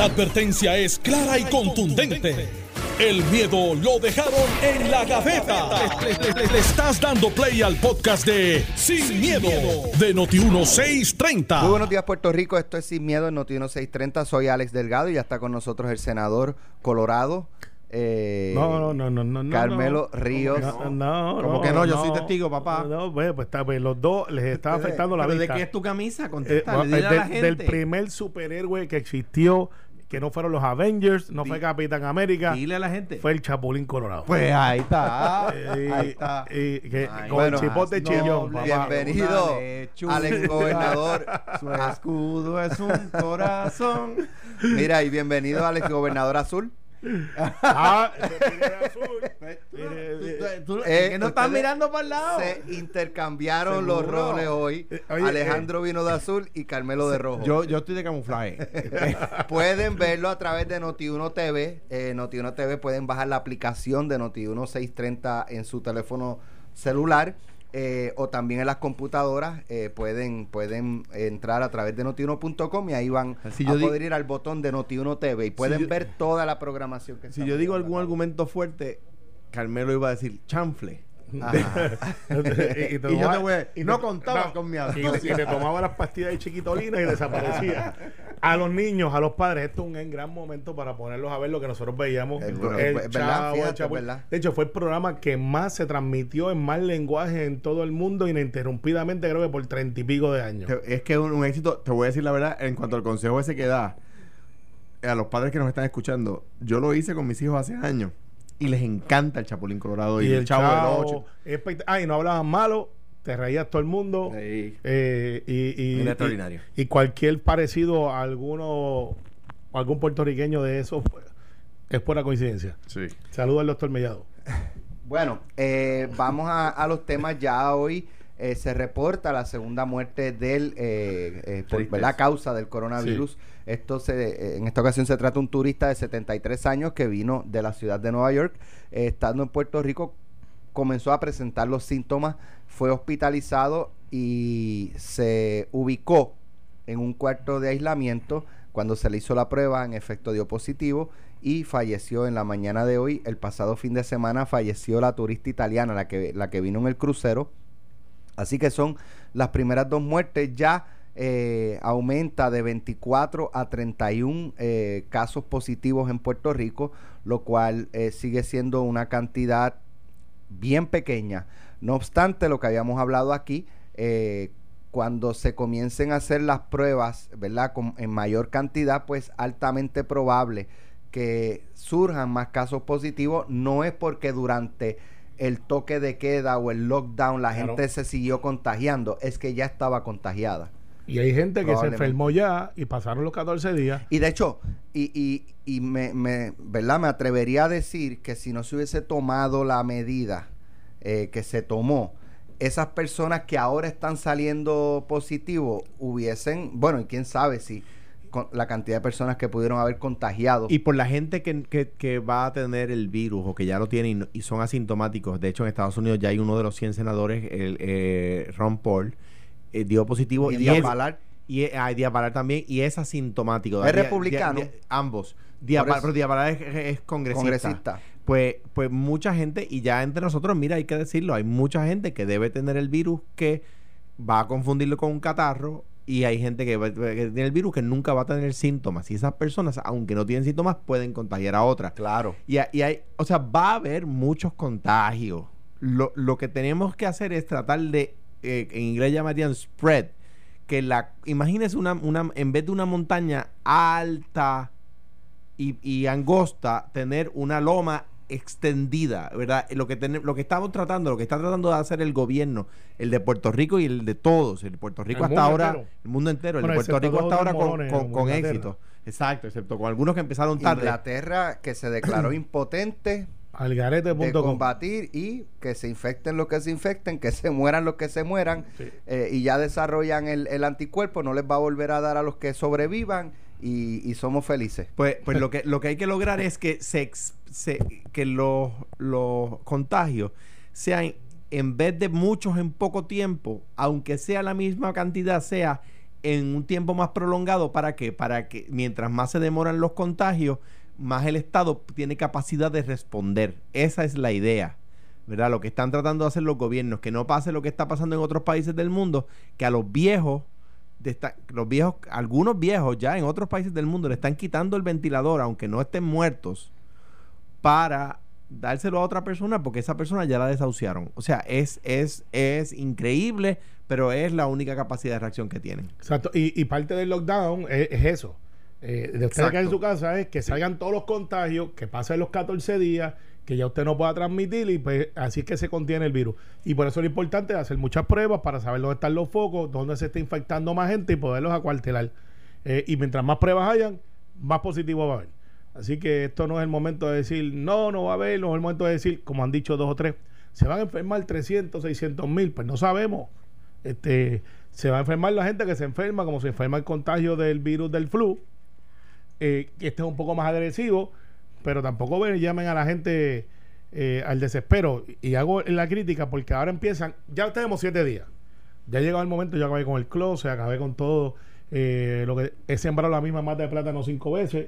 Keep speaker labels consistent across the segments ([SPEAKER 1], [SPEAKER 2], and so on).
[SPEAKER 1] La advertencia es clara y contundente. El miedo lo dejaron en la gaveta. Le, estás dando play al podcast de Sin, miedo, de Noti1630.
[SPEAKER 2] Muy buenos días, Puerto Rico. Esto es Sin Miedo en Noti1630. Soy Alex Delgado y ya está con nosotros el senador Colorado. Eh,
[SPEAKER 3] No, no, no, no, no. no,
[SPEAKER 2] Carmelo
[SPEAKER 3] no.
[SPEAKER 2] Ríos.
[SPEAKER 3] No, no,
[SPEAKER 4] Como que no, yo soy testigo, papá.
[SPEAKER 3] No, pues, pues, está, pues, los dos les está afectando la
[SPEAKER 4] ¿Pero
[SPEAKER 3] vista.
[SPEAKER 4] de qué es tu camisa?
[SPEAKER 3] Eh,
[SPEAKER 4] Contesta,
[SPEAKER 3] bueno,
[SPEAKER 4] dile a la
[SPEAKER 3] del,
[SPEAKER 4] gente.
[SPEAKER 3] del primer superhéroe que existió, que no fueron los Avengers, no fue Capitán América,
[SPEAKER 4] Dile a la gente.
[SPEAKER 3] fue el Chapulín Colorado.
[SPEAKER 4] Pues ahí está.
[SPEAKER 3] Eh,
[SPEAKER 4] ahí está.
[SPEAKER 3] y que
[SPEAKER 4] Ay,
[SPEAKER 3] con
[SPEAKER 2] bueno,
[SPEAKER 3] el chipote
[SPEAKER 4] no,
[SPEAKER 3] chillón,
[SPEAKER 4] no.
[SPEAKER 2] Bienvenido al gobernador.
[SPEAKER 4] Su escudo es un corazón.
[SPEAKER 2] Mira, y bienvenido al gobernador azul.
[SPEAKER 3] Ah,
[SPEAKER 2] Eh,
[SPEAKER 4] que no estás mirando para el lado.
[SPEAKER 2] Se intercambiaron los roles hoy.
[SPEAKER 3] Eh, oye,
[SPEAKER 2] Alejandro vino de azul y Carmelo de rojo.
[SPEAKER 4] Yo, yo estoy de camuflaje.
[SPEAKER 2] Pueden verlo a través de Noti1 TV. Eh, Noti1 TV pueden bajar la aplicación de Noti1 630 en su teléfono celular. Eh, o también en las computadoras eh, pueden pueden entrar a través de notiuno.com y ahí van
[SPEAKER 4] Si
[SPEAKER 2] a poder ir al botón de Noti1 TV y pueden ver toda la programación que
[SPEAKER 4] si yo digo algún argumento fuerte, Carmelo iba a decir chanfle.
[SPEAKER 3] Y,
[SPEAKER 4] Y yo te voy
[SPEAKER 3] y
[SPEAKER 4] no
[SPEAKER 3] te-
[SPEAKER 4] contaba con mi astucia.
[SPEAKER 3] y te tomaba las pastillas de chiquitolina y desaparecía. A los niños, a los padres, esto es un gran momento para ponerlos a ver lo que nosotros veíamos. El
[SPEAKER 2] verdad,
[SPEAKER 3] Chavo, el
[SPEAKER 2] fíjate, verdad.
[SPEAKER 3] De hecho, fue el programa que más se transmitió en más lenguaje en todo el mundo, ininterrumpidamente, creo que por treinta y pico de años.
[SPEAKER 4] Es que es un, un éxito, te voy a decir la verdad, en cuanto al consejo ese que da a los padres que nos están escuchando, yo lo hice con mis hijos hace años y les encanta el Chapulín Colorado y, el Chavo, del Ocho.
[SPEAKER 3] espect- Ah, y no hablaban malo, te reías todo el mundo.
[SPEAKER 4] Sí.
[SPEAKER 3] Eh, y, y,
[SPEAKER 4] Era
[SPEAKER 3] y-
[SPEAKER 4] extraordinario.
[SPEAKER 3] Y, cualquier parecido a alguno, algún puertorriqueño de eso es pura coincidencia.
[SPEAKER 4] Sí.
[SPEAKER 3] Saludos al doctor Mellado.
[SPEAKER 2] Bueno, eh, vamos a, a los temas ya hoy. eh, se reporta la segunda muerte del, eh, eh, por la causa del coronavirus. Esto se, eh, en esta ocasión se trata de un turista de 73 años que vino de la ciudad de Nueva York, eh, estando en Puerto Rico, comenzó a presentar los síntomas, fue hospitalizado y se ubicó en un cuarto de aislamiento. Cuando se le hizo la prueba, en efecto dio positivo y falleció en la mañana de hoy. El pasado fin de semana falleció la turista italiana, la que, la que vino en el crucero. Así que son las primeras dos muertes. Ya eh, aumenta de 24 a 31 eh, casos positivos en Puerto Rico, lo cual eh, sigue siendo una cantidad bien pequeña. No obstante, lo que habíamos hablado aquí, eh, cuando se comiencen a hacer las pruebas, ¿verdad? Con- en mayor cantidad, pues altamente probable que surjan más casos positivos. No es porque durante el toque de queda o el lockdown la
[SPEAKER 3] Claro.
[SPEAKER 2] gente se siguió contagiando, es que ya estaba contagiada.
[SPEAKER 3] Y hay gente que se enfermó ya y pasaron los 14 días.
[SPEAKER 2] Y de hecho, y, y, y me, me, ¿verdad? me atrevería a decir que si no se hubiese tomado la medida eh, que se tomó, esas personas que ahora están saliendo positivos hubiesen, bueno, y quién sabe si con la cantidad de personas que pudieron haber contagiado.
[SPEAKER 4] Y por la gente que, que- que va a tener el virus o que ya lo tiene y, no- y son asintomáticos, de hecho en Estados Unidos ya hay uno de los 100 senadores, el, eh, Ron Paul, eh, dio positivo
[SPEAKER 2] Y
[SPEAKER 4] y,
[SPEAKER 2] Díaz
[SPEAKER 4] y ah, Díaz también y es asintomático.
[SPEAKER 2] ¿Es
[SPEAKER 4] Díaz-
[SPEAKER 2] republicano?
[SPEAKER 4] Díaz- ambos. Díaz pero Díaz es, es congresista.
[SPEAKER 2] Congresista.
[SPEAKER 4] Pues, pues mucha gente, y ya entre nosotros, mira, hay que decirlo, hay mucha gente que debe tener el virus que va a confundirlo con un catarro y hay gente que, va- que tiene el virus que nunca va a tener síntomas. Y esas personas, aunque no tienen síntomas, pueden contagiar a otras.
[SPEAKER 2] Claro.
[SPEAKER 4] Y, y hay, o sea, va a haber muchos contagios. Lo, lo que tenemos que hacer es tratar de, eh, en inglés llamarían spread, que la, imagínese una, una, en vez de una montaña alta y, y angosta, tener una loma extendida, ¿verdad? Lo que, tenem- lo que estamos tratando, lo que está tratando de hacer el gobierno, el de Puerto Rico y el de todos, el de Puerto Rico
[SPEAKER 3] El
[SPEAKER 4] hasta
[SPEAKER 3] mundo
[SPEAKER 4] ahora,
[SPEAKER 3] entero.
[SPEAKER 4] el mundo entero, el de Puerto Rico hasta ahora con, con- éxito. Exacto, excepto con algunos que empezaron tarde.
[SPEAKER 2] Inglaterra que se declaró impotente
[SPEAKER 3] Algarete.com.
[SPEAKER 2] combatir y que se infecten los que se infecten, que se mueran los que se mueran
[SPEAKER 3] Sí.
[SPEAKER 2] eh, y ya desarrollan el, el anticuerpo, no les va a volver a dar a los que sobrevivan y, y somos felices.
[SPEAKER 4] Pues, pues lo que lo que hay que lograr es que se- que los, los contagios sean en vez de muchos en poco tiempo, aunque sea la misma cantidad, sea en un tiempo más prolongado. ¿Para qué? Para que mientras más se demoran los contagios, más el Estado tiene capacidad de responder. Esa es la idea. ¿Verdad? Lo que están tratando de hacer los gobiernos, que no pase lo que está pasando en otros países del mundo, que a los viejos, los viejos, algunos viejos ya en otros países del mundo le están quitando el ventilador, aunque no estén muertos, para dárselo a otra persona porque esa persona ya la desahuciaron. O sea, es, es, es increíble, pero es la única capacidad de reacción que tienen.
[SPEAKER 3] Exacto. Y, parte del lockdown es, eso. Eh, de usted en su casa es que salgan todos los contagios, que pasen los 14 días, que ya usted no pueda transmitir y pues así es que se contiene el virus. Y por eso es importante hacer muchas pruebas para saber dónde están los focos, dónde se está infectando más gente y poderlos acuartelar. Eh, y mientras más pruebas hayan, más positivo va a haber. Así que esto no es el momento de decir, no, no va a haber, no es el momento de decir, como han dicho dos o tres, se van a enfermar 300, 600 mil, pues no sabemos. Este, se va a enfermar la gente que se enferma, como se enferma el contagio del virus del flu, eh, este es un poco más agresivo, pero tampoco ven, llamen a la gente eh, al desespero. Y hago la crítica porque ahora empiezan, ya tenemos siete días. Ya ha llegado el momento, yo acabé con el close, acabé con todo. Eh, lo que he sembrado la misma mata de plátano cinco veces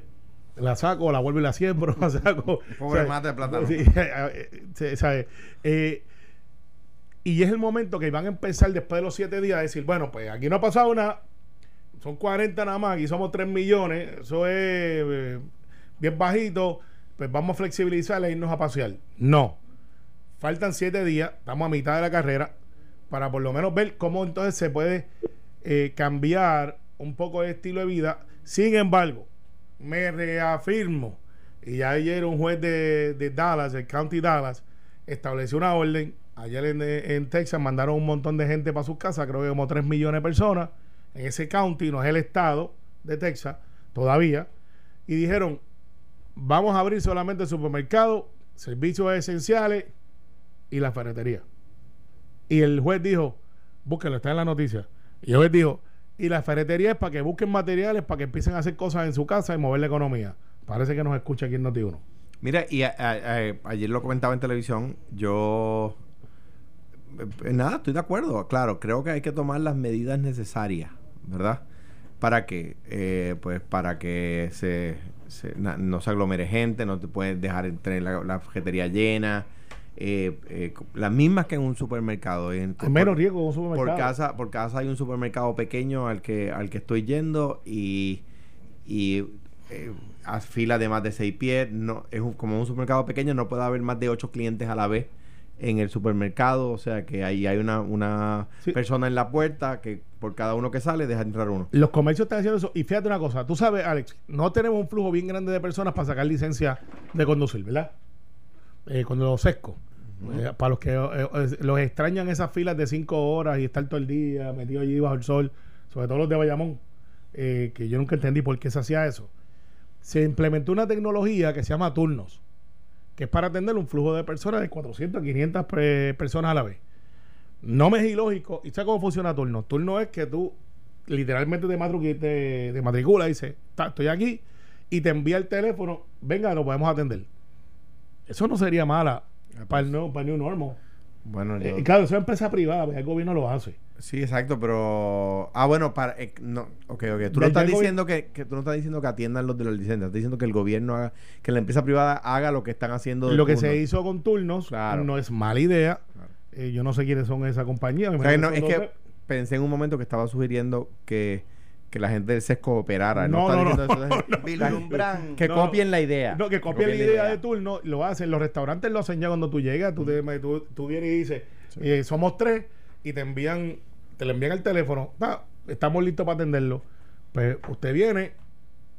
[SPEAKER 3] la saco, la vuelvo y la siembro, la saco.
[SPEAKER 4] Pobre mate de plátano.
[SPEAKER 3] Eh, y es el momento que van a empezar después de los siete días a decir, bueno, pues aquí no ha pasado nada, son 40 nada más, aquí somos 3 millones, eso es eh, bien bajito, pues vamos a flexibilizar e irnos a pasear. No, faltan siete días, estamos a mitad de la carrera, para por lo menos ver cómo entonces se puede eh, cambiar un poco el estilo de vida. Sin embargo, me reafirmo. Y ayer un juez de, Dallas, el County Dallas, estableció una orden. Ayer en, Texas mandaron un montón de gente para sus casas, creo que como 3 millones de personas. En ese county, no es el estado de Texas, todavía. Y dijeron, vamos a abrir solamente supermercados, servicios esenciales y la ferretería. Y el juez dijo, búsquenlo, está en la noticia. Y el juez dijo, y la ferretería es para que busquen materiales para que empiecen a hacer cosas en su casa y mover la economía. Parece que nos escucha aquí en Noti1.
[SPEAKER 4] Mira, y ayer lo comentaba en televisión, yo... Eh, nada, estoy de acuerdo. Claro, creo que hay que tomar las medidas necesarias, ¿verdad? Para que, eh, pues, para que se, no se aglomere gente, no te puedes dejar tener la, la llena eh, eh, las mismas que en un supermercado. En,
[SPEAKER 3] menos riesgo en un supermercado.
[SPEAKER 4] Por casa, por casa hay un supermercado pequeño al que, al que estoy yendo y, y eh, a fila de más de seis pies. No, es como un supermercado pequeño, no puede haber más de ocho clientes a la vez en el supermercado, o sea que ahí hay una, una persona en la puerta que por cada uno que sale deja entrar uno.
[SPEAKER 3] Los comercios están haciendo eso. Y fíjate una cosa, tú sabes, Alex, no tenemos un flujo bien grande de personas para sacar licencia de conducir, ¿verdad? eh, con los sescos. Eh, para los que eh, eh, los extrañan esas filas de cinco horas y estar todo el día metido allí bajo el sol, sobre todo los de Bayamón, que yo nunca entendí por qué se hacía eso. Se implementó una tecnología que se llama turnos, que es para atender un flujo de personas de 400 a 500 personas a la vez. No me es ilógico. ¿Y sabes cómo funciona turno? Turno es que tú literalmente te, te, te matricula y dice, estoy aquí, y te envía el teléfono, venga, lo podemos atender. Eso no sería mala ah, para, el pues. para New Normal. Bueno, eh, claro, eso es empresa privada, pues, el gobierno lo hace.
[SPEAKER 4] Sí, exacto, pero. Ah, bueno, para. Eh, no, ok, ok. Tú no estás diciendo que, que, tú no estás diciendo que atiendan los de los licencias, estás diciendo que el gobierno haga, que la empresa privada haga lo que están haciendo.
[SPEAKER 3] Lo que se hizo con turnos no es mala idea. Eh, yo no sé quiénes son esa compañía.
[SPEAKER 4] O sea, no, es que pensé en un momento que estaba sugiriendo que que la gente del SESCO operara. No, no, no, Que copien la idea.
[SPEAKER 3] No, que copien, la idea, de turno, lo hacen. Los restaurantes lo hacen ya cuando tú llegas. Tú, tú, vienes y dices, eh, somos tres, y te envían, te le envían el teléfono. estamos listos para atenderlo. Pues usted viene,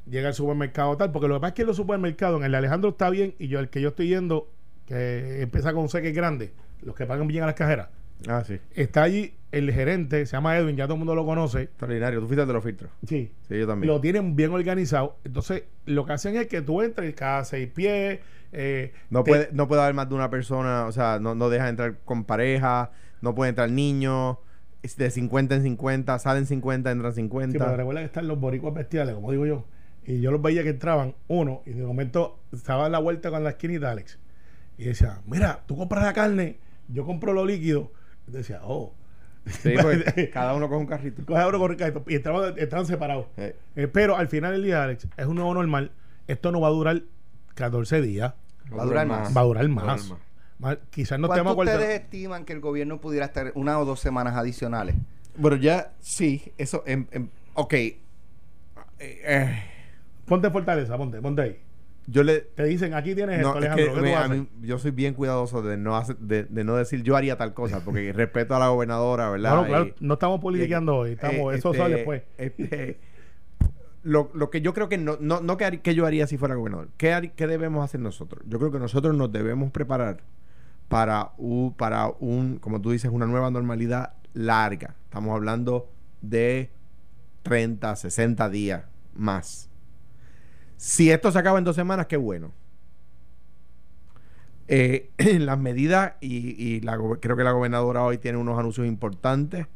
[SPEAKER 3] llega al supermercado tal, porque lo que pasa es que en los supermercados, en el Alejandro está bien, y yo el que yo estoy yendo, que empieza con C que es grande, los que pagan bien a las cajeras
[SPEAKER 4] Ah, sí.
[SPEAKER 3] Está allí el gerente, se llama Edwin, ya todo el mundo lo conoce.
[SPEAKER 4] Extraordinario, tú fuiste de los filtros.
[SPEAKER 3] Sí.
[SPEAKER 4] Sí, yo también.
[SPEAKER 3] Lo tienen bien organizado. Entonces, lo que hacen es que tú entres cada seis pies. Eh,
[SPEAKER 4] no, puede, no puede haber más de una persona, o sea, no, no deja entrar con pareja, no puede entrar niños. De 50 en 50, salen 50, entran 50. Sí,
[SPEAKER 3] pero recuerda que están los boricuas bestiales, como digo yo. Y yo los veía que entraban, uno, y de momento estaba en la vuelta con la esquinita, Alex. Y decía, mira, tú compras la carne, yo compro lo líquido decía, oh,
[SPEAKER 4] Sí, pues, cada uno coge un carrito.
[SPEAKER 3] Coge uno con un carrito. Y estaban, separados. Eh, pero al final del día, Alex, es un nuevo normal. Esto no va a durar 14 días.
[SPEAKER 2] Va a durar más.
[SPEAKER 3] Va a durar más. Quizás no
[SPEAKER 2] ¿Cuánto ustedes estiman que el gobierno pudiera estar una o dos semanas adicionales?
[SPEAKER 4] Bueno, ya sí, eso. En, ok.
[SPEAKER 3] Eh, ponte fortaleza, ponte, ponte ahí
[SPEAKER 4] yo le
[SPEAKER 3] te dicen aquí tienes
[SPEAKER 4] esto Alejandro yo soy bien cuidadoso de no de, no decir yo haría tal cosa porque respeto a la gobernadora verdad
[SPEAKER 3] no, claro, no estamos politiqueando hoy estamos eso este, sale después
[SPEAKER 4] este, lo, lo, que yo creo que no no, no que, que, yo haría si fuera gobernador ¿Qué, ¿qué debemos hacer nosotros? yo creo que nosotros nos debemos preparar para un, para un como tú dices una nueva normalidad larga estamos hablando de 30 60 días más si esto se acaba en dos semanas, qué bueno. Eh, las medidas, y, creo que la gobernadora hoy tiene unos anuncios importantes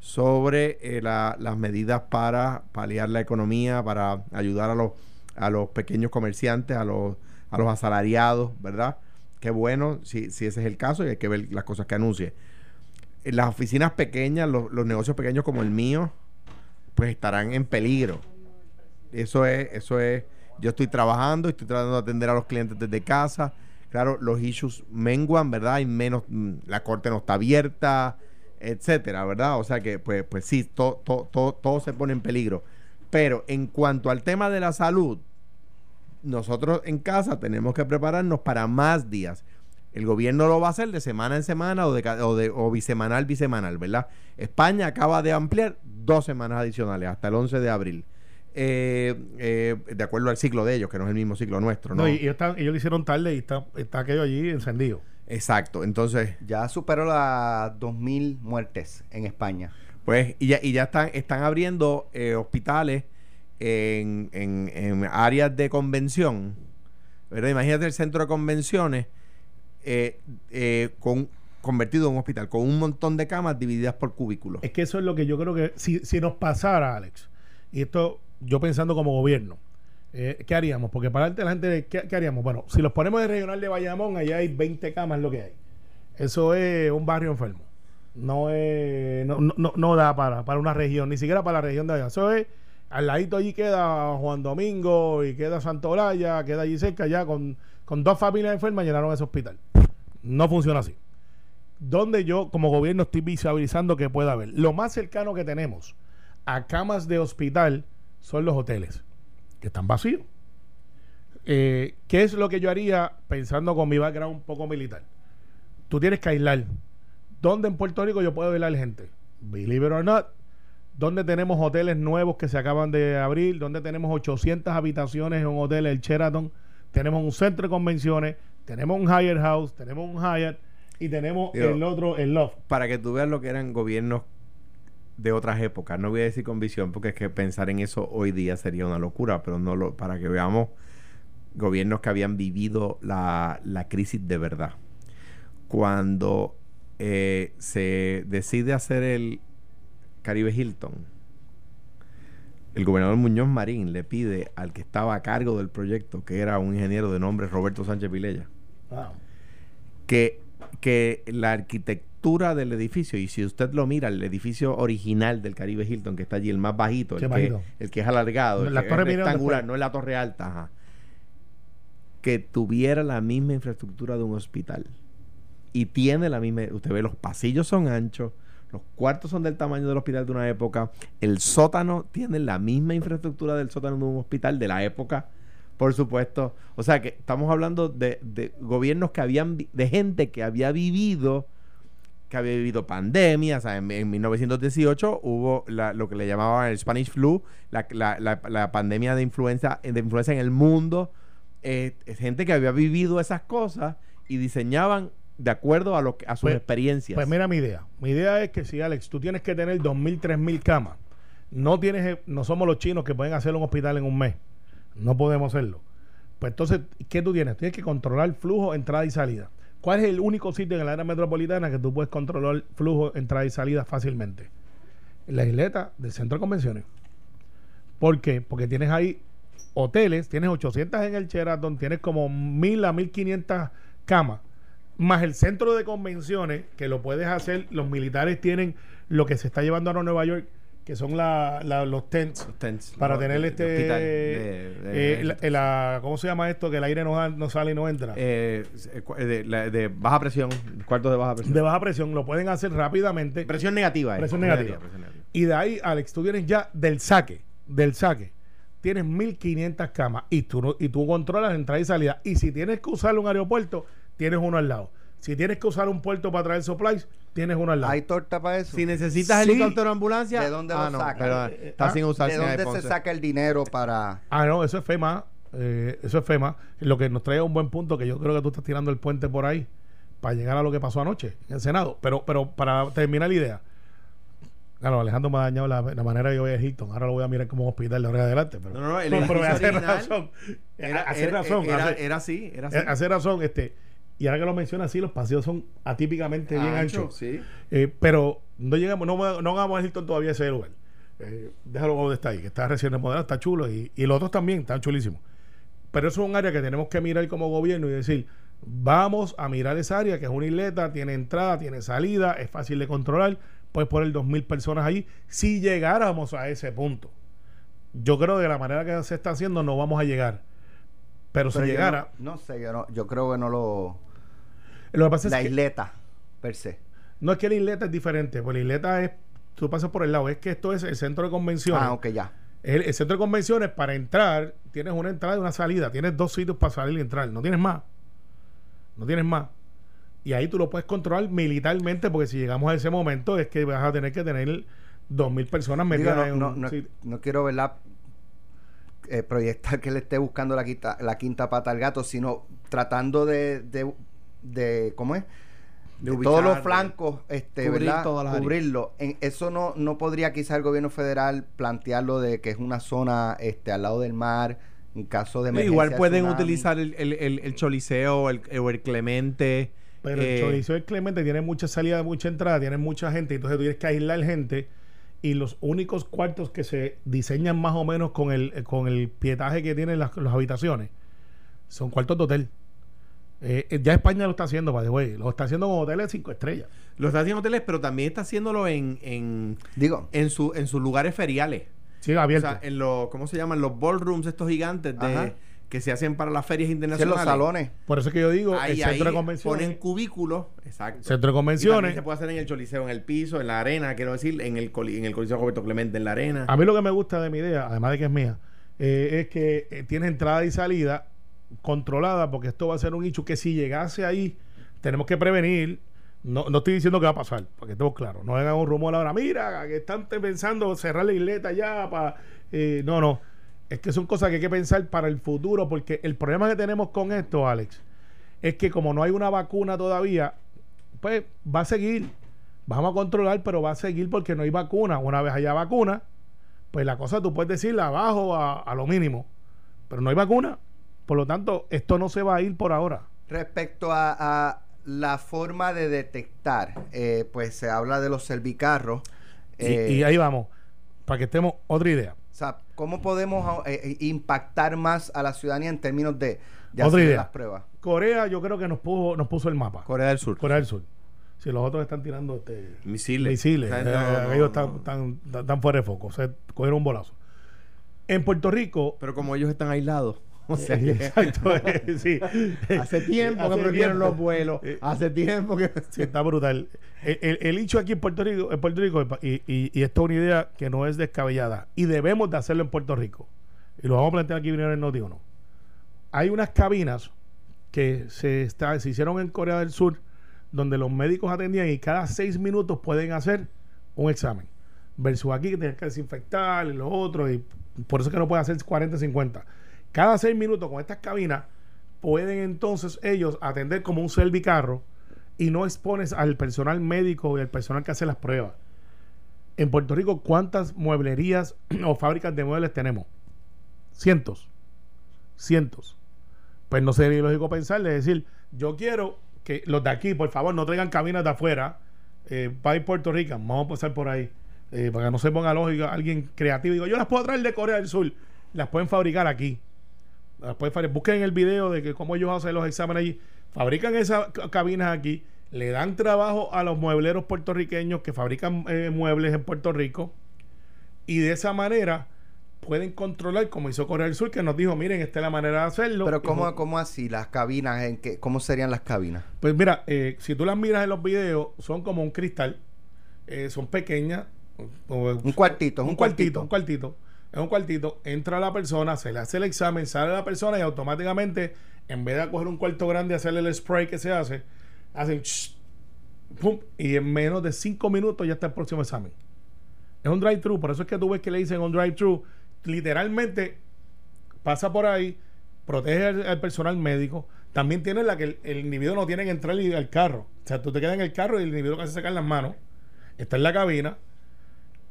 [SPEAKER 4] sobre eh, las medidas para paliar la economía, para ayudar a los, a los pequeños comerciantes, a los, a los asalariados, ¿verdad? Qué bueno si, si ese es el caso y hay que ver las cosas que anuncie. Las oficinas pequeñas, los, los negocios pequeños como el mío, pues estarán en peligro. Eso es, eso es yo estoy trabajando, estoy tratando de atender a los clientes desde casa. Claro, los issues menguan, ¿verdad? Hay menos, mm, la corte no está abierta, etcétera, ¿verdad? O sea que, pues, pues sí, todo, todo, todo, se pone en peligro. Pero en cuanto al tema de la salud, nosotros en casa tenemos que prepararnos para más días. El gobierno lo va a hacer de semana en semana o, de, o, de, o bisemanal, bisemanal, ¿verdad? España acaba de ampliar dos semanas adicionales hasta el 11 de abril. Eh, eh, de acuerdo al ciclo de ellos, que no es el mismo ciclo nuestro. ¿no?
[SPEAKER 3] y, ellos, lo hicieron tarde y está, está aquello allí encendido.
[SPEAKER 4] Exacto, entonces...
[SPEAKER 2] Ya superó las 2.000 muertes en España.
[SPEAKER 4] Pues, y ya, y ya están, están abriendo eh, hospitales en, en, áreas de convención. ¿verdad? Imagínate el centro de convenciones con convertido en un hospital, con un montón de camas divididas por cubículos.
[SPEAKER 3] Es que eso es lo que yo creo que si, si nos pasara, Alex, y esto yo pensando como gobierno, eh, ¿qué haríamos? Porque para la gente, ¿qué, haríamos? Bueno, si los ponemos de regional de Bayamón, allá hay 20 camas, lo que hay. Eso es un barrio enfermo. No, es, no, no, no da para, para una región, ni siquiera para la región de allá. Eso es, al ladito allí queda Juan Domingo y queda Santolaya, queda allí cerca, ya con, con dos familias enfermas llenaron ese hospital. No funciona así. Donde yo como gobierno estoy visualizando que pueda haber. Lo más cercano que tenemos a camas de hospital son los hoteles, que están vacíos. Eh, ¿Qué es lo que yo haría pensando con mi background un poco militar? Tú tienes que aislar. ¿Dónde en Puerto Rico yo puedo la gente? Believe it or not. ¿Dónde tenemos hoteles nuevos que se acaban de abrir? ¿Dónde tenemos 800 habitaciones en un hotel, el Sheraton? Tenemos un centro de convenciones, tenemos un Hyatt House, tenemos un Hyatt y tenemos el otro, el Love.
[SPEAKER 4] Para que tú veas lo que eran gobiernos de otras épocas. No voy a decir con visión porque es que pensar en eso hoy día sería una locura, pero no lo, para que veamos gobiernos que habían vivido la, la crisis de verdad. Cuando eh, se decide hacer el Caribe Hilton, el gobernador Muñoz Marín le pide al que estaba a cargo del proyecto, que era un ingeniero de nombre Roberto Sánchez Vilella, que, que la arquitectura del edificio, y si usted lo mira, el edificio original del Caribe Hilton, que está allí, el más bajito, el, que, el que, es alargado, el que es rectangular, no es la torre alta, que tuviera la misma infraestructura de un hospital. Y tiene la misma, usted ve, los pasillos son anchos, los cuartos son del tamaño del hospital de una época, el sótano tiene la misma infraestructura del sótano de un hospital de la época por supuesto. O sea que estamos hablando de, gobiernos que habían, de gente que había vivido que había vivido pandemia, en, 1918 hubo lo que le llamaban el Spanish flu, la, pandemia de influenza, de influenza en el mundo, eh, gente que había vivido esas cosas y diseñaban de acuerdo a, lo a sus pues, experiencias.
[SPEAKER 3] Pues mira mi idea, mi idea es que si Alex, tú tienes que tener 2.000, 3.000 camas, no, tienes, no somos los chinos que pueden hacer un hospital en un mes, no podemos hacerlo. Pues entonces, ¿qué tú tienes? Tienes que controlar el flujo, entrada y salida. ¿Cuál es el único sitio en el área metropolitana que tú puedes controlar el flujo, entrada y salida fácilmente? La isleta del centro de convenciones. ¿Por qué? Porque tienes ahí hoteles, tienes 800 en el Sheraton, tienes como 1000 a 1500 camas más el centro de convenciones, que lo puedes hacer, los militares tienen lo que se está llevando ahora a Nueva York, que son la, la- los tents,
[SPEAKER 4] Los tents,
[SPEAKER 3] para tener
[SPEAKER 4] de-
[SPEAKER 3] este...
[SPEAKER 4] de hospital, de- de-
[SPEAKER 3] eh, la- la- ¿Cómo se llama esto? Que el aire no, no sale y no entra.
[SPEAKER 4] eh, eh, cu- de, baja presión, cuartos de baja presión.
[SPEAKER 3] de baja presión, lo pueden hacer rápidamente.
[SPEAKER 4] presión negativa. eh.
[SPEAKER 3] Presión negativa.
[SPEAKER 4] presión negativa.
[SPEAKER 3] Y de ahí, Alex, tú tienes ya del saque, del saque, tienes 1500 camas y tú, y tú controlas la entrada y salida. Y si tienes que usar un aeropuerto, tienes uno al lado. Si tienes que usar un puerto para traer supplies, tienes uno al lado.
[SPEAKER 2] ¿Hay torta para eso?
[SPEAKER 4] Si necesitas
[SPEAKER 3] Sí.
[SPEAKER 4] helicóptero o ambulancia,
[SPEAKER 2] ¿De dónde
[SPEAKER 4] ah,
[SPEAKER 2] lo
[SPEAKER 4] no,
[SPEAKER 2] sacan?
[SPEAKER 4] perdón,
[SPEAKER 3] Eh,
[SPEAKER 4] está
[SPEAKER 3] ah,
[SPEAKER 4] sin usar
[SPEAKER 2] ¿De dónde se saca el dinero para...?
[SPEAKER 3] Ah, no, eso es FEMA. eh, eso es FEMA. Lo que nos trae un buen punto, que yo creo que tú estás tirando el puente por ahí para llegar a lo que pasó anoche en el Senado. Pero, pero para terminar la idea. Claro, Alejandro me ha dañado la, la manera que yo voy a Hilton. Ahora lo voy a mirar como un hospital de ahora en adelante. Pero,
[SPEAKER 4] No, no, no, el
[SPEAKER 3] pero hace razón.
[SPEAKER 4] Era,
[SPEAKER 3] hace
[SPEAKER 4] era-
[SPEAKER 3] razón.
[SPEAKER 4] Era,
[SPEAKER 3] hace-
[SPEAKER 4] era así, era así.
[SPEAKER 3] eh, hace razón. Este, y ahora que lo menciona así, los pasillos son atípicamente bien
[SPEAKER 4] Ancho,
[SPEAKER 3] anchos.
[SPEAKER 4] sí.
[SPEAKER 3] Eh, pero no llegamos, no, no hagamos el Hilton todavía ese lugar. Eh, déjalo donde está ahí, que está recién remodelado, está chulo. Y, y los otros también están chulísimos. Pero eso es un área que tenemos que mirar como gobierno y decir, vamos a mirar esa área que es una isleta, tiene entrada, tiene salida, es fácil de controlar, puedes poner dos mil personas allí. Si llegáramos a ese punto, yo creo que de la manera que se está haciendo no vamos a llegar. Pero, si
[SPEAKER 2] Pero yo
[SPEAKER 3] llegara,
[SPEAKER 2] No, no sé, yo, no- yo creo que no lo...
[SPEAKER 3] lo que pasa
[SPEAKER 2] La
[SPEAKER 3] es que
[SPEAKER 2] isleta, per se.
[SPEAKER 3] no es que la isleta es diferente, porque la isleta es, tú pasas por el lado, es que esto es el centro de convenciones.
[SPEAKER 2] Ah, ok, ya.
[SPEAKER 3] El, el centro de convenciones, para entrar, tienes una entrada y una salida. Tienes dos sitios para salir y entrar. No tienes más. No tienes más. Y ahí tú lo puedes controlar militarmente, porque si llegamos a ese momento, es que vas a tener que tener dos mil personas
[SPEAKER 2] Digo,
[SPEAKER 3] metidas
[SPEAKER 2] no,
[SPEAKER 3] en
[SPEAKER 2] no,
[SPEAKER 3] un
[SPEAKER 2] no-
[SPEAKER 3] sitio.
[SPEAKER 2] no quiero, ¿verdad? eh, proyectar que le esté buscando la quinta, la quinta pata al gato, sino tratando de, de, de ¿cómo es?
[SPEAKER 4] De ubicar,
[SPEAKER 2] todos los flancos, este,
[SPEAKER 4] cubrir
[SPEAKER 2] ¿verdad? Cubrirlo. En, eso no, no podría quizá el gobierno federal plantearlo de que es una zona este, al lado del mar, en caso de emergencia.
[SPEAKER 4] igual
[SPEAKER 2] de
[SPEAKER 4] pueden
[SPEAKER 2] tsunami.
[SPEAKER 4] utilizar el, el, el, el choliseo el- o el clemente.
[SPEAKER 3] Pero
[SPEAKER 4] eh,
[SPEAKER 3] el Choliseo del Clemente tiene mucha salida, mucha entrada, tiene mucha gente, entonces tú tienes que aislar gente. Y los únicos cuartos que se diseñan más o menos con el, con el pietaje que tienen las, las habitaciones son cuartos de hotel. Eh, eh, ya España lo está haciendo, by the way. Lo está haciendo con hoteles cinco estrellas.
[SPEAKER 4] Lo está haciendo en hoteles, pero también está haciéndolo en, en,
[SPEAKER 2] Digo,
[SPEAKER 4] en, su, en sus lugares feriales.
[SPEAKER 3] Sí,
[SPEAKER 4] O
[SPEAKER 3] abierto.
[SPEAKER 4] sea, en los, ¿cómo se llaman? Los ballrooms estos gigantes de,
[SPEAKER 2] Ajá.
[SPEAKER 4] que se hacen para las ferias
[SPEAKER 2] si en
[SPEAKER 4] internacionales.
[SPEAKER 2] los salones.
[SPEAKER 3] Por eso es que yo digo,
[SPEAKER 4] Ahí,
[SPEAKER 3] el centro
[SPEAKER 4] ahí
[SPEAKER 3] de convenciones.
[SPEAKER 4] ponen cubículos, exacto.
[SPEAKER 3] Centro de
[SPEAKER 4] Y también
[SPEAKER 3] convenciones.
[SPEAKER 4] se puede hacer en el choliseo, en el piso, en la arena, quiero decir, en el, coli- en el coliseo Roberto Clemente, en la arena.
[SPEAKER 3] A mí lo que me gusta de mi idea, además de que es mía, eh, es que eh, tiene entrada y salida controlada, porque esto va a ser un hecho que si llegase ahí, tenemos que prevenir. No, no estoy diciendo que va a pasar, para que estemos claros. No hagan un rumor ahora, mira, que están pensando cerrar la isleta ya para. no, no. Es que son cosas que hay que pensar para el futuro, porque el problema que tenemos con esto, Alex, es que como no hay una vacuna todavía, pues va a seguir. Vamos a controlar, pero va a seguir porque no hay vacuna. Una vez haya vacuna, pues la cosa tú puedes decirla abajo a lo mínimo. Pero no hay vacuna. Por lo tanto, esto no se va a ir por ahora.
[SPEAKER 2] Respecto a, a la forma de detectar, eh, pues se habla de los servicarros.
[SPEAKER 3] Y-
[SPEAKER 2] eh,
[SPEAKER 3] y, ahí vamos, para que estemos otra idea.
[SPEAKER 2] O sea, ¿cómo podemos eh, eh, impactar más a la ciudadanía en términos de, de
[SPEAKER 3] Otra
[SPEAKER 2] hacer
[SPEAKER 3] idea.
[SPEAKER 2] las pruebas?
[SPEAKER 3] Corea yo creo que nos puso, nos puso el mapa.
[SPEAKER 4] Corea del Sur.
[SPEAKER 3] Corea del Sur. Si los otros están tirando este,
[SPEAKER 4] Misiles.
[SPEAKER 3] misiles, eh,
[SPEAKER 4] no, no,
[SPEAKER 3] ellos
[SPEAKER 4] no.
[SPEAKER 3] están, están- están- están fuera de foco. O sea, cogieron un bolazo. En Puerto Rico,
[SPEAKER 4] Pero como ellos están aislados. O sea, que-
[SPEAKER 3] Exacto, eh, sí.
[SPEAKER 4] hace tiempo que prohibieron los vuelos.
[SPEAKER 3] Eh,
[SPEAKER 4] Hace tiempo que.
[SPEAKER 3] Sí, está brutal. El, el- el hecho aquí en Puerto Rico, en Puerto Rico y, y- y esto es una idea que no es descabellada, y debemos de hacerlo en Puerto Rico, y lo vamos a plantear aquí primero en Noti 1. Hay unas cabinas que se, está, se hicieron en Corea del Sur, donde los médicos atendían y cada seis minutos pueden hacer un examen. Versus aquí que tienes que desinfectar y lo otro, y por eso es que no pueden hacer 40, 50. Cada seis minutos con estas cabinas pueden entonces ellos atender como un servicarro y no expones al personal médico y al personal que hace las pruebas. En Puerto Rico, ¿cuántas mueblerías o fábricas de muebles tenemos? Cientos. Cientos. Pues no sería lógico pensarle, decir, yo quiero que los de aquí, por favor, no traigan cabinas de afuera. Eh, para Puerto Rico, vamos a pasar por ahí. eh, para que no se ponga lógica alguien creativo. Digo, yo las puedo traer de Corea del Sur. Las pueden fabricar aquí. Fabricar. Busquen el video de que cómo ellos hacen los exámenes allí. fabrican esas cabinas aquí, le dan trabajo a los muebleros puertorriqueños que fabrican eh, muebles en Puerto Rico y de esa manera pueden controlar, como hizo Corea del Sur, que nos dijo, miren, esta es la manera de hacerlo.
[SPEAKER 2] Pero ¿cómo, cómo así? ¿Las cabinas? en qué, ¿Cómo serían las cabinas?
[SPEAKER 3] Pues mira, eh, si tú las miras en los videos, son como un cristal, eh, son pequeñas.
[SPEAKER 2] un cuartito,
[SPEAKER 3] un, un cuartito, un cuartito. Es un cuartito, entra la persona, se le hace el examen, sale la persona y automáticamente, en vez de coger un cuarto grande y hacerle el spray que se hace, hacen pum, y en menos de cinco minutos ya está el próximo examen. Es un drive-thru, por eso es que tú ves que le dicen un drive-thru. Literalmente pasa por ahí, protege al, personal médico. También tiene la que el, individuo no tiene que entrar al carro. O sea, tú te quedas en el carro y el individuo que hace sacar las manos, está en la cabina,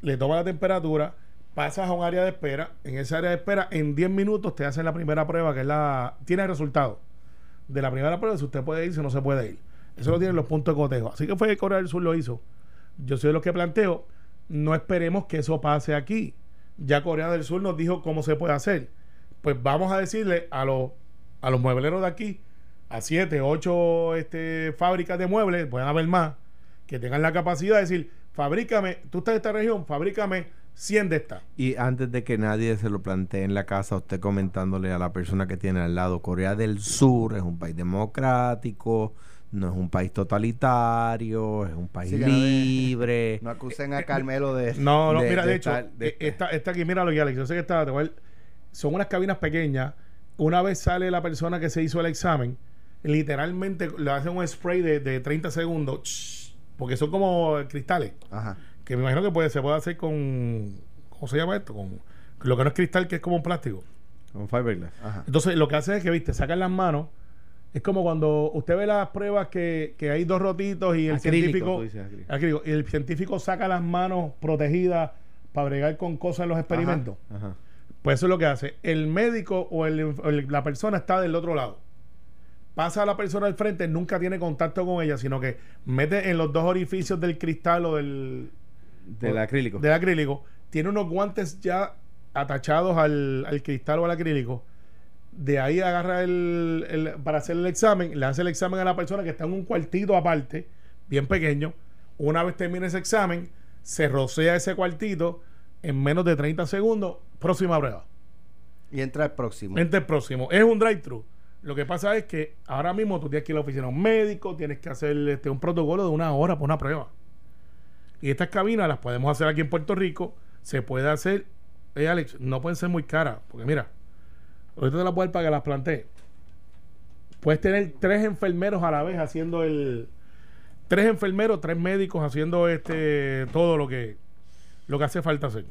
[SPEAKER 3] le toma la temperatura, pasas a un área de espera. En esa área de espera, en 10 minutos te hacen la primera prueba, que es la. Tiene el resultado de la primera prueba, si usted puede ir, si no se puede ir. Eso lo tienen los puntos de cotejo. Así que fue que Corea del Sur lo hizo. Yo soy de los que planteo, no esperemos que eso pase aquí. Ya Corea del Sur nos dijo cómo se puede hacer. Pues vamos a decirle a los, a los muebleros de aquí, a siete, ocho este, fábricas de muebles, pueden haber más, que tengan la capacidad de decir, fabrícame, tú estás en esta región, fabrícame 100 de estas.
[SPEAKER 4] Y antes de que nadie se lo plantee en la casa, usted comentándole a la persona que tiene al lado, Corea del Sur es un país democrático, no es un país totalitario, es un país libre.
[SPEAKER 2] No, acusen a Carmelo de
[SPEAKER 3] No, no, mira, de, hecho, eh, esta, esta, aquí, míralo ya, Alex. Yo sé que está, son unas cabinas pequeñas. Una vez sale la persona que se hizo el examen, literalmente le hacen un spray de, de 30 segundos, porque son como cristales. Ajá. Que me imagino que puede, se puede hacer con. ¿Cómo se llama esto? Con lo que no es cristal, que es como un plástico.
[SPEAKER 4] Con fiberglass.
[SPEAKER 3] Ajá. Entonces, lo que hace es que, viste, sacan las manos es como cuando usted ve las pruebas que, que hay dos rotitos y el científico y el científico saca las manos protegidas para bregar con cosas en los experimentos. Pues eso es lo que hace. El médico o la persona está del otro lado. Pasa a la persona al frente, nunca tiene contacto con ella, sino que mete en los dos orificios del cristal o del...
[SPEAKER 4] Del acrílico.
[SPEAKER 3] Del acrílico. Tiene unos guantes ya atachados al, al cristal o al acrílico de ahí agarra el, para hacer el examen, le hace el examen a la persona que está en un cuartito aparte, bien pequeño. Una vez termina ese examen, se rocea ese cuartito en menos de 30 segundos, próxima prueba.
[SPEAKER 2] Y entra el próximo.
[SPEAKER 3] Entra el próximo. Es un drive-thru. Lo que pasa es que ahora mismo tú tienes que ir a la oficina un médico, tienes que hacer este, un protocolo de una hora por una prueba. Y estas cabinas las podemos hacer aquí en Puerto Rico. Se puede hacer, eh, Alex, no pueden ser muy caras, porque mira, ahorita te la puedes para que las plantee. Puedes tener tres enfermeros a la vez haciendo el. Tres enfermeros, tres médicos haciendo este todo lo que lo que hace falta hacer.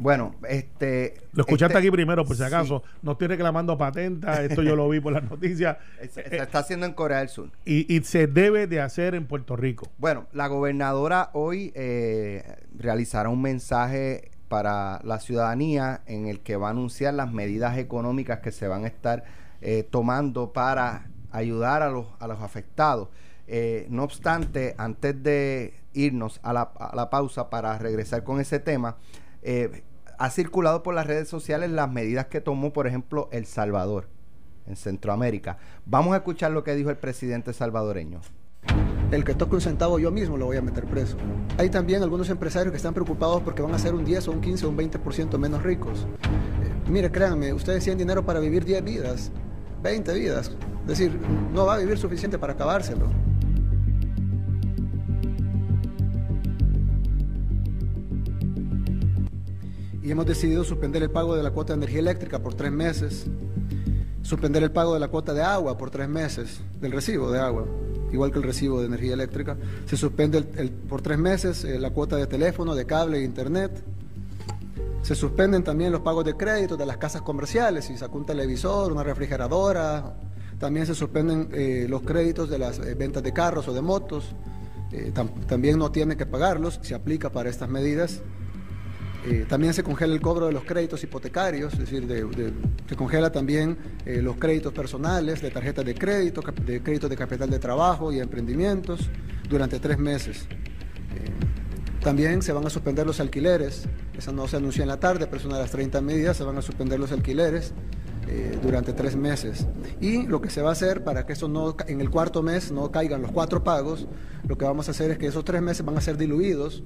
[SPEAKER 2] Bueno, este.
[SPEAKER 3] Lo escuchaste este, aquí primero, por si acaso. No estoy reclamando patenta, esto yo lo vi por las noticias.
[SPEAKER 2] Se, está haciendo en Corea del Sur.
[SPEAKER 3] Y, se debe de hacer en Puerto Rico.
[SPEAKER 2] Bueno, la gobernadora hoy eh, realizará un mensaje para la ciudadanía en el que va a anunciar las medidas económicas que se van a estar eh, tomando para ayudar a los, a los afectados. Eh, no obstante, antes de irnos a la, a la, pausa para regresar con ese tema, eh, ha circulado por las redes sociales las medidas que tomó, por ejemplo, El Salvador en Centroamérica. Vamos a escuchar lo que dijo el presidente salvadoreño.
[SPEAKER 5] El que toque un centavo yo mismo lo voy a meter preso. Hay también algunos empresarios que están preocupados porque van a ser un 10 o un 15 o un 20% menos ricos. Eh, mire, créanme, ustedes tienen dinero para vivir 10 vidas, 20 vidas. Es decir, no va a vivir suficiente para acabárselo. Hemos decidido suspender el pago de la cuota de energía eléctrica por tres meses, suspender el pago de la cuota de agua por tres meses, del recibo de agua igual que el recibo de energía eléctrica. Se suspende por tres meses eh, la cuota de teléfono, de cable e internet. Se suspenden también los pagos de crédito de las casas comerciales, si sacó un televisor, una refrigeradora. También se suspenden eh, los créditos de las eh, ventas de carros o de motos. también no tiene que pagarlos, se aplica para estas medidas. Eh, también se congela el cobro de los créditos hipotecarios, es decir, se congela también eh, los créditos personales de tarjetas de crédito, de créditos de capital de trabajo y emprendimientos durante tres meses. Eh, también se van a suspender los alquileres, eso no se anunció en la tarde, pero es una de las 30 medidas, se van a suspender los alquileres eh, durante tres meses. Y lo que se va a hacer para que eso no, en el cuarto mes no caigan los cuatro pagos, lo que vamos a hacer es que esos tres meses van a ser diluidos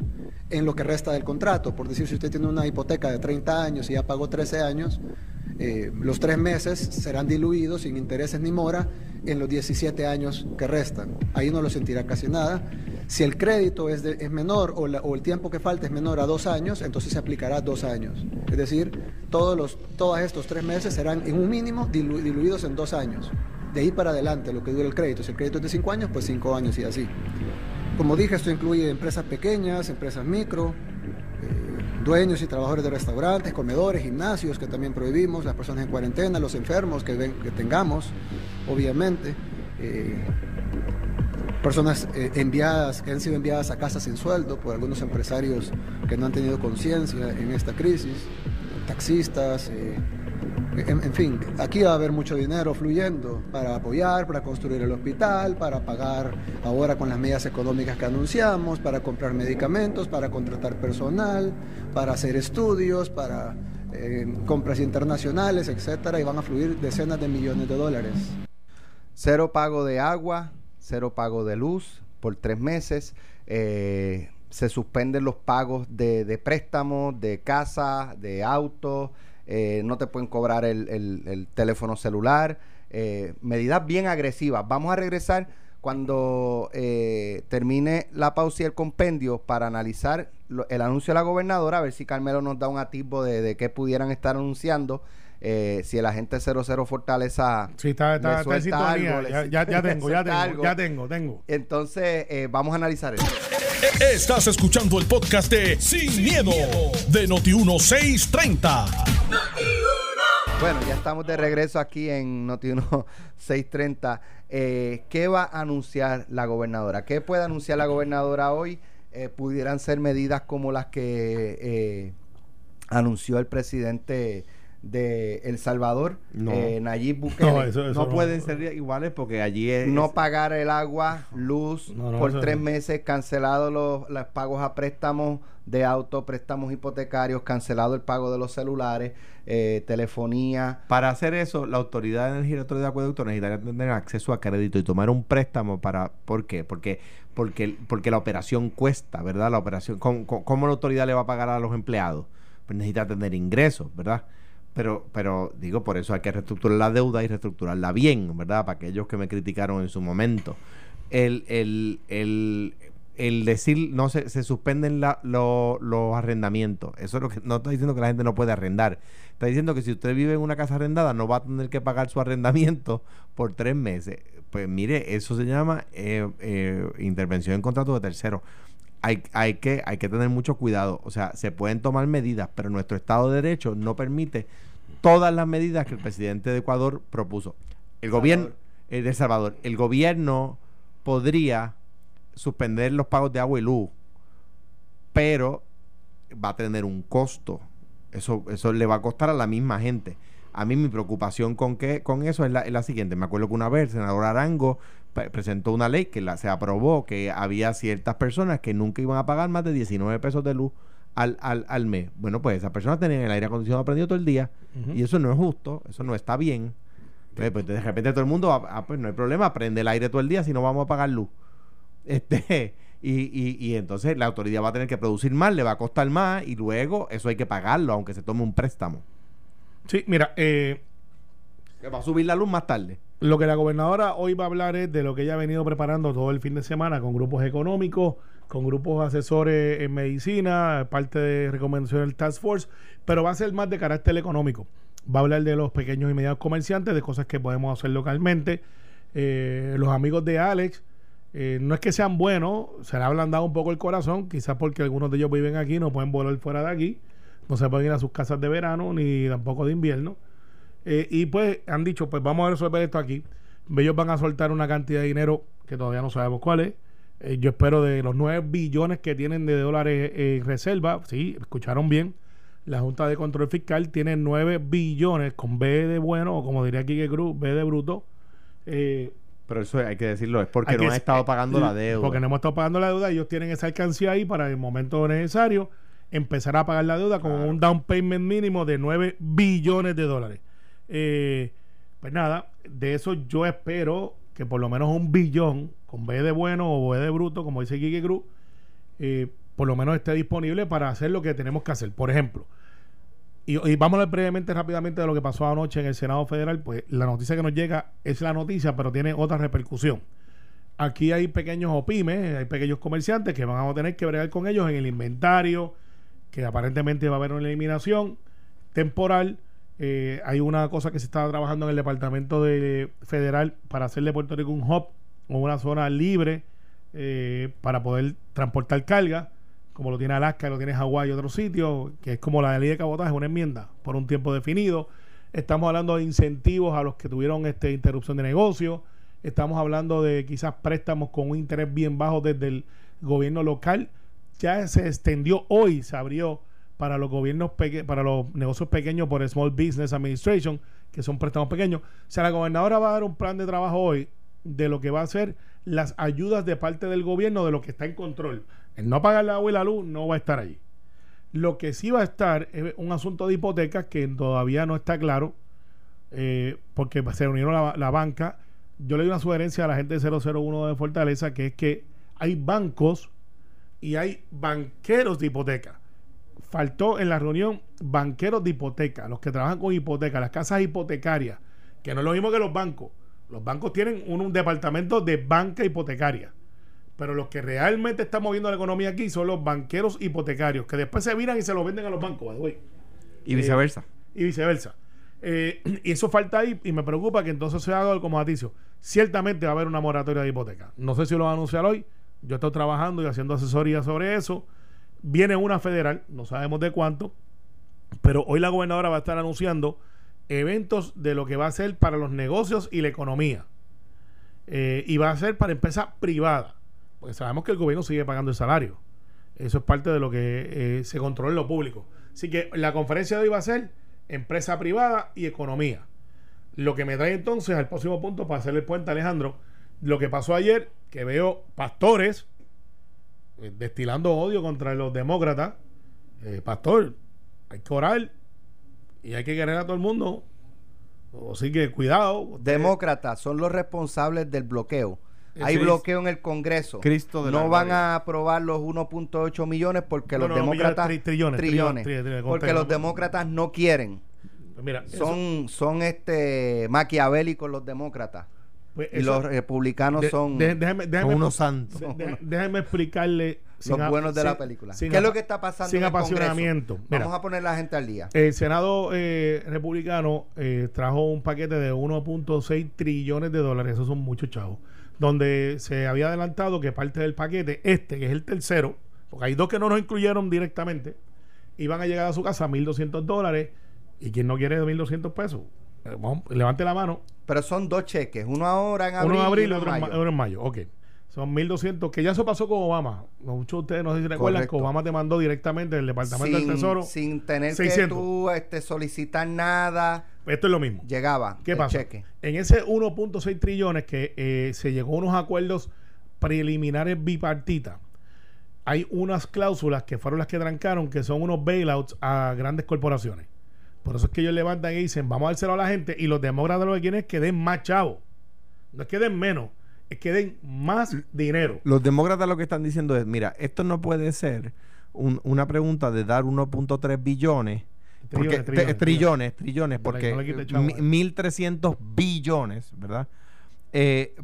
[SPEAKER 5] en lo que resta del contrato. Por decir, si usted tiene una hipoteca de 30 años y ya pagó 13 años, eh, los tres meses serán diluidos sin intereses ni mora en los 17 años que restan. Ahí no lo sentirá casi nada. Si el crédito es, es menor o, el tiempo que falta es menor a dos años, entonces se aplicará dos años. Es decir, todos, los, todos estos tres meses serán en un mínimo dilu, diluidos en dos años. De ahí para adelante, lo que dura el crédito. Si el crédito es de cinco años, pues cinco años y así. Como dije, esto incluye empresas pequeñas, empresas micro, eh, dueños y trabajadores de restaurantes, comedores, gimnasios que también prohibimos, las personas en cuarentena, los enfermos que tengamos, obviamente. Eh, personas eh, enviadas, que han sido enviadas a casa sin sueldo por algunos empresarios que no han tenido conciencia en esta crisis, taxistas, eh, en, en, fin, aquí va a haber mucho dinero fluyendo para apoyar, para construir el hospital, para pagar ahora con las medidas económicas que anunciamos, para comprar medicamentos, para contratar personal, para hacer estudios, para eh, compras internacionales, etcétera, y van a fluir decenas de millones de dólares.
[SPEAKER 2] Cero pago de agua, cero pago de luz por tres meses. Eh, se suspenden los pagos de, de préstamos, de casa, de auto. Eh, no te pueden cobrar el, el, el teléfono celular. Eh, medidas bien agresivas. Vamos a regresar cuando eh, termine la pausa y el compendio para analizar lo, el anuncio de la gobernadora, a ver si Carmelo nos da un atisbo de, de qué pudieran estar anunciando. Eh, si el agente 00 Fortaleza
[SPEAKER 3] sí, está, está, está en
[SPEAKER 2] algo,
[SPEAKER 3] ya, ya, ya tengo, ya tengo,
[SPEAKER 2] algo.
[SPEAKER 3] ya tengo, tengo.
[SPEAKER 2] Entonces, eh, vamos a analizar eso.
[SPEAKER 1] Estás escuchando el podcast de Sin, miedo, de Noti1630.
[SPEAKER 2] Bueno, ya estamos de regreso aquí en Noti1 630. Eh, ¿Qué va a anunciar la gobernadora? ¿Qué puede anunciar la gobernadora hoy? Eh, pudieran ser medidas como las que eh, anunció el presidente de El Salvador,
[SPEAKER 4] No.
[SPEAKER 2] eh, Nayib Bukele.
[SPEAKER 3] No, eso, eso
[SPEAKER 4] no pueden ser iguales porque allí es.
[SPEAKER 2] no pagar el agua, luz
[SPEAKER 3] No, no,
[SPEAKER 2] por tres
[SPEAKER 3] no.
[SPEAKER 2] meses, cancelado los, los pagos a préstamos de auto, préstamos hipotecarios, cancelado el pago de los celulares, eh, telefonía.
[SPEAKER 4] Para hacer eso, la Autoridad de Energía y Autoridad de Acueducto necesitaría tener acceso a crédito y tomar un préstamo para... ¿Por qué? Porque, porque, porque la operación cuesta, ¿verdad? La operación... ¿cómo, cómo- cómo la autoridad le va a pagar a los empleados? Pues necesita tener ingresos, ¿verdad? Pero, pero digo, por eso hay que reestructurar la deuda y reestructurarla bien, ¿verdad? Para aquellos que me criticaron en su momento. El, el, el, el decir, no se, se suspenden la- lo- los arrendamientos. Eso es lo que no está diciendo que la gente no puede arrendar. Está diciendo que si usted vive en una casa arrendada, no va a tener que pagar su arrendamiento por tres meses. Pues mire, eso se llama eh, eh, intervención en contrato de tercero. Hay, hay, que, hay que tener mucho cuidado. O sea, se pueden tomar medidas, pero nuestro Estado de Derecho no permite todas las medidas que el presidente de Ecuador propuso. El gobierno eh, de El Salvador, el gobierno podría suspender los pagos de agua y luz, pero va a tener un costo. Eso, eso le va a costar a la misma gente. A mí mi preocupación con que con eso es la, es la siguiente. Me acuerdo que una vez el senador Arango presentó una ley que la, se aprobó que había ciertas personas que nunca iban a pagar más de 19 pesos de luz al, al, al mes. Bueno, pues esas personas tenían el aire acondicionado prendido todo el día y eso no es justo, eso no está bien. Pues, pues, de repente todo el mundo, ah, ah, pues no hay problema, prende el aire todo el día si no vamos a pagar luz. Este, y, y, y entonces la autoridad va a tener que producir más, le va a costar más y luego eso hay que pagarlo, aunque se tome un préstamo.
[SPEAKER 3] Sí, mira, eh,
[SPEAKER 4] va a subir la luz más tarde.
[SPEAKER 3] Lo que la gobernadora hoy va a hablar es de lo que ella ha venido preparando todo el fin de semana con grupos económicos, con grupos asesores en medicina, parte de recomendación del Task Force, pero va a ser más de carácter económico. Va a hablar de los pequeños y medianos comerciantes, de cosas que podemos hacer localmente. Eh, los amigos de Alex, eh, no es que sean buenos, se le ha ablandado un poco el corazón, quizás porque algunos de ellos viven aquí, no pueden volar fuera de aquí, no se pueden ir a sus casas de verano ni tampoco de invierno. Eh, y pues han dicho, pues vamos a resolver esto aquí. Ellos van a soltar una cantidad de dinero que todavía no sabemos cuál es. Eh, yo espero de los 9 billones que tienen de dólares en reserva. Sí, escucharon bien. La Junta de Control Fiscal tiene 9 billones con B de bueno, o como diría Kike Cruz, B de bruto. Eh,
[SPEAKER 4] Pero eso hay que decirlo, es porque no
[SPEAKER 3] que-
[SPEAKER 4] han estado
[SPEAKER 3] eh,
[SPEAKER 4] pagando la deuda.
[SPEAKER 3] Porque no hemos estado pagando la deuda. Ellos tienen esa alcancía ahí para el momento necesario empezar a pagar la deuda con
[SPEAKER 4] Claro.
[SPEAKER 3] un down payment mínimo de 9 billones de dólares. Eh, pues nada, de eso yo espero que por lo menos un billón, con B de bueno o B de bruto, como dice Kiki Cruz, eh, por lo menos esté disponible para hacer lo que tenemos que hacer. Por ejemplo, y, vamos a hablar brevemente, rápidamente de lo que pasó anoche en el Senado Federal, pues la noticia que nos llega es la noticia, pero tiene otra repercusión. Aquí hay pequeños OPIMES, hay pequeños comerciantes que van a tener que bregar con ellos en el inventario, que aparentemente va a haber una eliminación temporal. Eh, hay una cosa que se está trabajando en el Departamento de Federal para hacer de Puerto Rico un hub o una zona libre eh, para poder transportar carga, como lo tiene Alaska, lo tiene Hawái y otros sitios, que es como la ley de cabotaje, una enmienda por un tiempo definido. Estamos hablando de incentivos a los que tuvieron este interrupción de negocio. Estamos hablando de quizás préstamos con un interés bien bajo desde el gobierno local ya se extendió hoy, se abrió para los gobiernos para los negocios pequeños por Small Business Administration, que son préstamos pequeños. O sea, la gobernadora va a dar un plan de trabajo hoy de lo que va a ser las ayudas de parte del gobierno de lo que está en control. El no pagar la agua y la luz no va a estar allí. Lo que sí va a estar es un asunto de hipotecas que todavía no está claro, eh, porque se reunieron la, la banca. Yo le doy una sugerencia a la gente de 001 de Fortaleza, que es que hay bancos y hay banqueros de hipoteca. Faltó en la reunión banqueros de hipoteca, los que trabajan con hipoteca, las casas hipotecarias, que no es lo mismo que los bancos. Los bancos tienen un, departamento de banca hipotecaria. Pero los que realmente están moviendo la economía aquí son los banqueros hipotecarios, que después se miran y se los venden a los bancos,
[SPEAKER 4] Y viceversa.
[SPEAKER 3] Eh, y viceversa. Eh, y eso falta ahí y me preocupa que entonces se haga como Aticio. Ciertamente va a haber una moratoria de hipoteca. No sé si lo va a anunciar hoy, yo estoy trabajando y haciendo asesoría sobre eso. Viene una federal, no sabemos de cuánto, pero hoy la gobernadora va a estar anunciando eventos de lo que va a ser para los negocios y la economía. Eh, y va a ser para empresa privada, porque sabemos que el gobierno sigue pagando el salario. Eso es parte de lo que eh, se controla en lo público. Así que la conferencia de hoy va a ser empresa privada y economía. Lo que me trae entonces al próximo punto para hacerle el puente, Alejandro, lo que pasó ayer, que veo pastores eh, destilando odio contra los demócratas. Eh, pastor, hay que orar y hay que querer a todo el mundo. Así que cuidado.
[SPEAKER 2] Demócratas son los responsables del bloqueo. Hay bloqueo en el Congreso.
[SPEAKER 4] Cristo
[SPEAKER 2] no van a aprobar los 1.8 millones porque los demócratas trillones, trillones, porque los demócratas no quieren. Pues mira, son son este maquiavélicos los demócratas. Pues y los republicanos son,
[SPEAKER 3] unos santos. déjeme explicarle.
[SPEAKER 2] Los buenos de la película. ¿Qué es lo que está pasando
[SPEAKER 3] sin apasionamiento?
[SPEAKER 2] Vamos a poner la gente al día.
[SPEAKER 3] El Senado eh, republicano eh, trajo un paquete de 1.6 trillones de dólares. Esos son muchos chavos. Donde se había adelantado que parte del paquete, este, que es el tercero, porque hay dos que no nos incluyeron directamente, iban a llegar a su casa a 1.200 dólares. ¿Y quien no quiere 1.200 pesos? Eh, levante la mano.
[SPEAKER 2] Pero son dos cheques, uno ahora en abril.
[SPEAKER 3] Uno en abril y otro, en mayo. Ok. Son 1.200, que ya eso pasó con Obama. Muchos de ustedes no sé si recuerdan que Obama te mandó directamente del Departamento del Tesoro.
[SPEAKER 2] Sin tener que tú este, solicitar nada.
[SPEAKER 3] Esto es lo mismo.
[SPEAKER 2] Llegaba.
[SPEAKER 3] ¿Qué pasa? Cheque. En ese 1.6 trillones que eh, se llegó a unos acuerdos preliminares bipartitas, hay unas cláusulas que fueron las que trancaron, que son unos bailouts a grandes corporaciones. Por eso es que ellos levantan y dicen, vamos a dárselo a la gente. Y los demócratas lo que quieren es que den más chavos. No es que den menos, es que den más dinero.
[SPEAKER 4] Los demócratas lo que están diciendo es, mira, esto no puede ser una pregunta de dar 1.3 billones. Porque, trillones, trillones, trillones, porque 1.300 billones, ¿verdad? Eh,